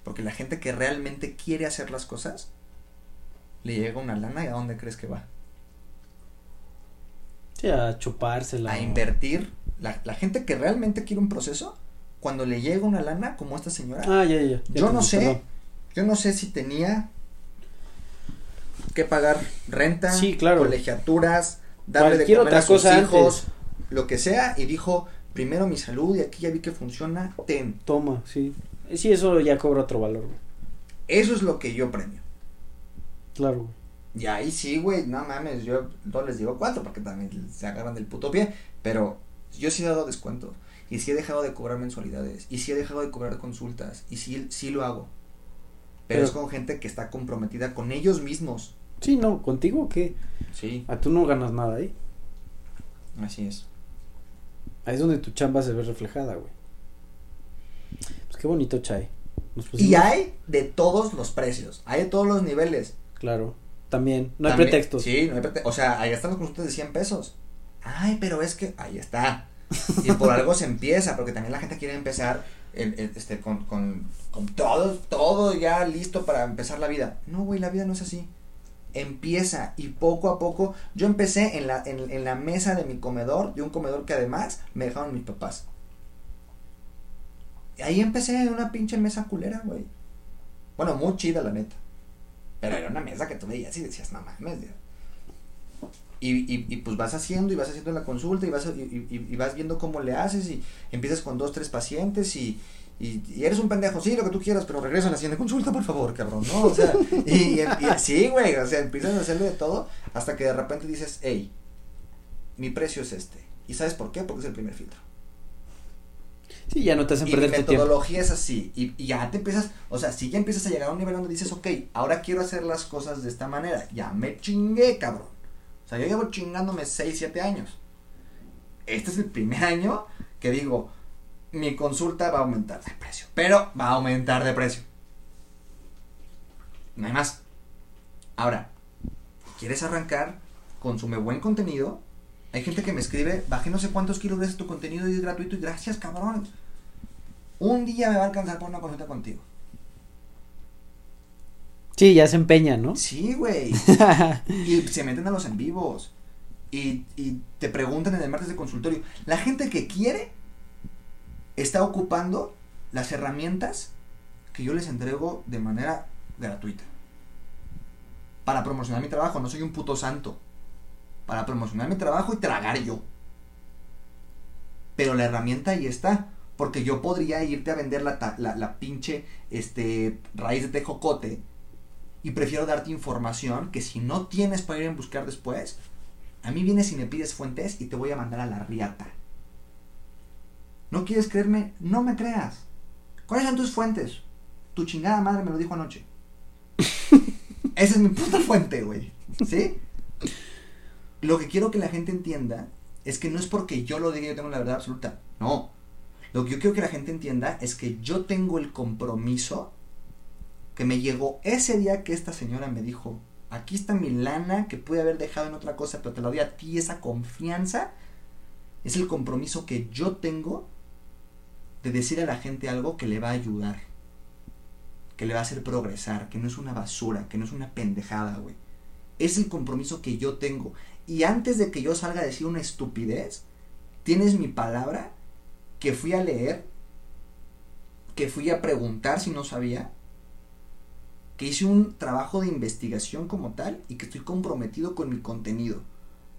Porque la gente que realmente quiere hacer las cosas, le llega una lana y a dónde crees que va. Sí, a chupársela. A invertir. La, la, gente que realmente quiere un proceso, cuando le llega una lana, como esta señora. Ah, ya, ya. ya yo no sé. Perdón. Yo no sé si tenía que pagar renta, sí, claro. colegiaturas, darle Cualquier de comer otra a sus cosa hijos, antes. lo que sea, y dijo, primero mi salud, y aquí ya vi que funciona, ten. Toma, sí. Sí, eso ya cobra otro valor, güey. Eso es lo que yo premio. Claro, güey. Y ahí sí, güey, no mames, yo no les digo cuatro porque también se agarran del puto pie, pero yo sí he dado descuento. Y sí he dejado de cobrar mensualidades. Y sí he dejado de cobrar consultas. Y sí, sí lo hago. Pero, Pero- es con gente que está comprometida con ellos mismos. Sí, no, contigo qué? Sí, A tú no ganas nada ahí. así es. Ahí es donde tu chamba se ve reflejada, güey. Pues qué bonito, Chay. Nos Y pusimos- hay de todos los precios. Hay de todos los niveles. Claro, también. No hay También- pretextos. Sí, no hay pretextos. O sea, ahí están los consultas de 100 pesos. Ay, pero es que ahí está. Y por algo se empieza, porque también la gente quiere empezar el- el- este, con, con, con todo, todo ya listo para empezar la vida. No, güey, la vida no es así. Empieza y poco a poco. Yo empecé en la, en, en la mesa de mi comedor, de un comedor que además me dejaron mis papás. Y ahí empecé en una pinche mesa culera, güey. Bueno, muy chida, la neta. Pero era una mesa que tú veías y decías, no mames, Dios". Y, y, pues vas haciendo y vas haciendo la consulta y vas, y, y- vas viendo cómo le haces y empiezas con dos, tres pacientes y, eres un pendejo, sí, lo que tú quieras, pero regresa a la siguiente consulta, por favor, cabrón, ¿no? O sea, y, y, y- sí, güey, o sea, empiezas a hacerle de todo hasta que de repente dices, hey, mi precio es este. ¿Y sabes por qué? Porque es el primer filtro. Sí, ya no te hacen Y mi perder tu tiempo. metodología es así. Y, y ya te empiezas, o sea, si ya empiezas a llegar a un nivel donde dices, ok, ahora quiero hacer las cosas de esta manera. Ya me chingué, cabrón. O sea, yo llevo chingándome 6, 7 años. Este es el primer año que digo, mi consulta va a aumentar de precio. Pero va a aumentar de precio. No hay más. Ahora, ¿quieres arrancar? Consume buen contenido. Hay gente que me escribe, bajé no sé cuántos kilos gracias a tu contenido y es gratuito. Y gracias, cabrón. Un día me va a alcanzar por una consulta contigo. Sí, ya se empeñan, ¿no? Sí, güey. y se meten a los en vivos. Y, y te preguntan en el martes de consultorio. La gente que quiere está ocupando las herramientas que yo les entrego de manera gratuita. Para promocionar mi trabajo. No soy un puto santo. Para promocionar mi trabajo y tragar yo. Pero la herramienta ahí está. Porque yo podría irte a vender la, la pinche este, raíz de tejocote y prefiero darte información que si no tienes para ir a buscar después, a mí vienes y me pides fuentes y te voy a mandar a la riata. ¿No quieres creerme? No me creas. ¿Cuáles son tus fuentes? Tu chingada madre me lo dijo anoche. Esa es mi puta fuente, güey. ¿Sí? Lo que quiero que la gente entienda es que no es porque yo lo diga yo tengo la verdad absoluta. No. Lo que yo quiero que la gente entienda es que yo tengo el compromiso que me llegó ese día que esta señora me dijo, aquí está mi lana que pude haber dejado en otra cosa, pero te la doy a ti, esa confianza, es el compromiso que yo tengo de decir a la gente algo que le va a ayudar, que le va a hacer progresar, que no es una basura, que no es una pendejada, güey. Es el compromiso que yo tengo. Y antes de que yo salga a decir una estupidez, tienes mi palabra que fui a leer, que fui a preguntar si no sabía, que hice un trabajo de investigación como tal y que estoy comprometido con mi contenido.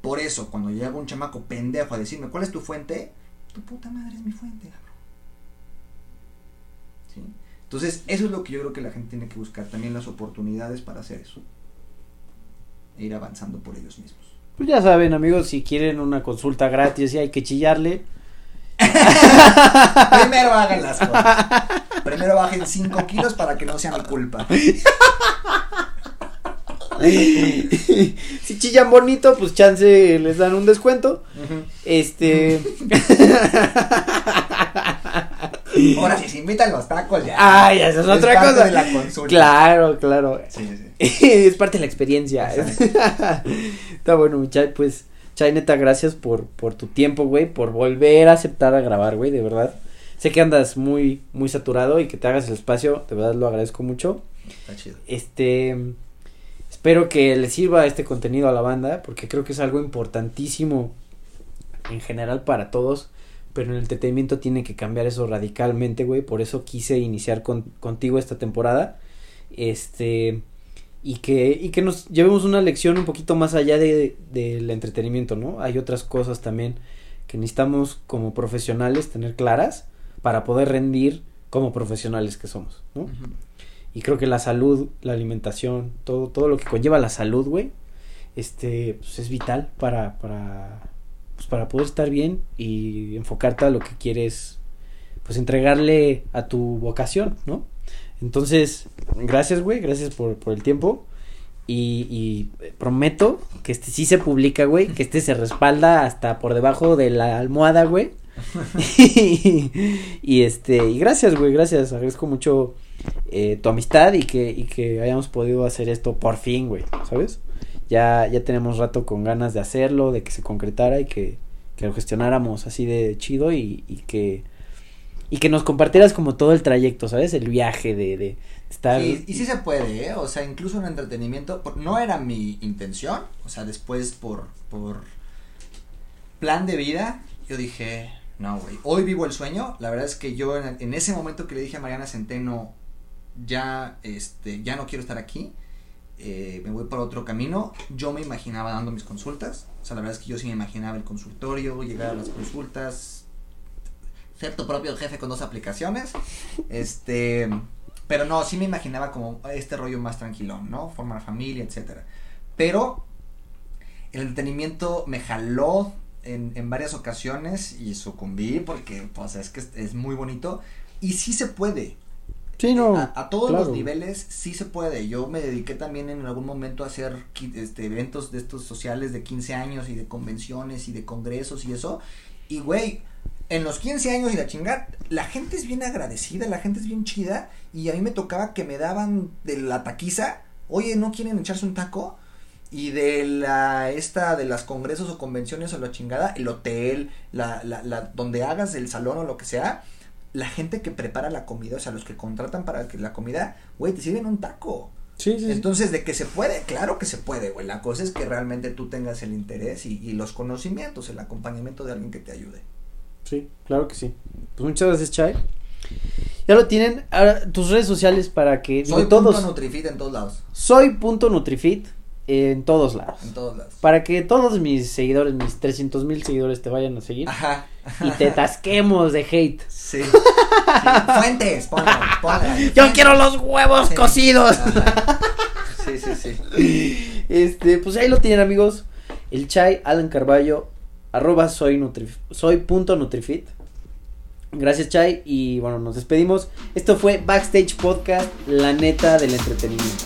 Por eso, cuando llega un chamaco pendejo a decirme, ¿cuál es tu fuente? Tu puta madre es mi fuente, cabrón. Entonces, eso es lo que yo creo que la gente tiene que buscar, también las oportunidades para hacer eso. E ir avanzando por ellos mismos. Pues ya saben, amigos, si quieren una consulta gratis y hay que chillarle. Primero hagan las cosas. Primero bajen 5 kilos para que no sea mi culpa. si chillan bonito, pues chance les dan un descuento. Este. Ahora, si se invitan los tacos, ya. Ay, esa es otra parte cosa. de la consulta. Claro, claro. Sí, sí, sí. es parte de la experiencia. Está bueno, Chay, pues, Chay, neta, gracias por, por tu tiempo, güey, por volver a aceptar a grabar, güey, de verdad. Sé que andas muy, muy saturado y que te hagas el espacio, de verdad lo agradezco mucho. Está chido. Este, espero que le sirva este contenido a la banda, porque creo que es algo importantísimo en general para todos, pero en el entretenimiento tiene que cambiar eso radicalmente, güey, por eso quise iniciar con, contigo esta temporada, este, y que, y que nos llevemos una lección un poquito más allá de, del entretenimiento, ¿no? Hay otras cosas también que necesitamos como profesionales tener claras para poder rendir como profesionales que somos, ¿no? Y creo que la salud, la alimentación, todo, todo lo que conlleva la salud, güey, este, pues es vital para, para, pues para poder estar bien y enfocarte a lo que quieres, pues entregarle a tu vocación, ¿no? Entonces, gracias, güey, gracias por, por el tiempo. Y, y prometo que este sí se publica, güey, que este se respalda hasta por debajo de la almohada, güey. y, este, y gracias, güey, gracias, agradezco mucho eh, tu amistad y que, y que hayamos podido hacer esto por fin, güey, ¿sabes? Ya, ya tenemos rato con ganas de hacerlo, de que se concretara y que, que lo gestionáramos así de chido y, y que y que nos compartieras como todo el trayecto, ¿sabes? El viaje de, de estar... Y sí se puede, ¿eh? O sea, incluso en entretenimiento, no era mi intención, o sea, después por, por plan de vida, yo dije, no, güey, hoy vivo el sueño, la verdad es que yo en, en, ese momento que le dije a Mariana Centeno, ya, este, ya no quiero estar aquí, eh, me voy por otro camino, yo me imaginaba dando mis consultas, o sea, la verdad es que yo sí me imaginaba el consultorio, llegar a las consultas, ser tu propio jefe con dos aplicaciones. Este, pero no, sí me imaginaba como este rollo más tranquilón, ¿no? Formar familia, etcétera. Pero el entretenimiento me jaló en, en varias ocasiones y sucumbí porque, pues, es que es, es muy bonito y sí se puede. Sí, no, a, a todos claro. los niveles sí se puede. Yo me dediqué también en algún momento a hacer este, eventos de estos sociales de 15 años y de convenciones y de congresos y eso. Y, güey, en los 15 años y la chingada, la gente es bien agradecida, la gente es bien chida. Y a mí me tocaba que me daban de la taquiza, oye, ¿no quieren echarse un taco? Y de la, esta, de las congresos o convenciones o la chingada, el hotel, la, la, la, donde hagas el salón o lo que sea, la gente que prepara la comida, o sea, los que contratan para que la comida, güey, te sirven un taco. Sí, sí, Entonces, de que se puede, claro que se puede, güey. La cosa es que realmente tú tengas el interés y, y los conocimientos, el acompañamiento de alguien que te ayude. Sí, claro que sí. Pues muchas gracias, Chai. Ya lo tienen. Ahora, tus redes sociales para que. Soy digo, todos. punto Nutrifit en todos lados. Soy punto Nutrifit en todos lados. En todos lados. Para que todos mis seguidores, mis 300 mil seguidores te vayan a seguir. Ajá. Y te tasquemos de hate. Sí. sí. Fuentes, ponle, ponle. Yo quiero los huevos Sí. cocidos. Ajá. Sí, sí, sí. Este, pues ahí lo tienen amigos. El Chai, Alan Carballo, arroba soy, nutrif soy punto Nutrifit. Gracias Chai y bueno, nos despedimos. Esto fue Backstage Podcast, la neta del entretenimiento.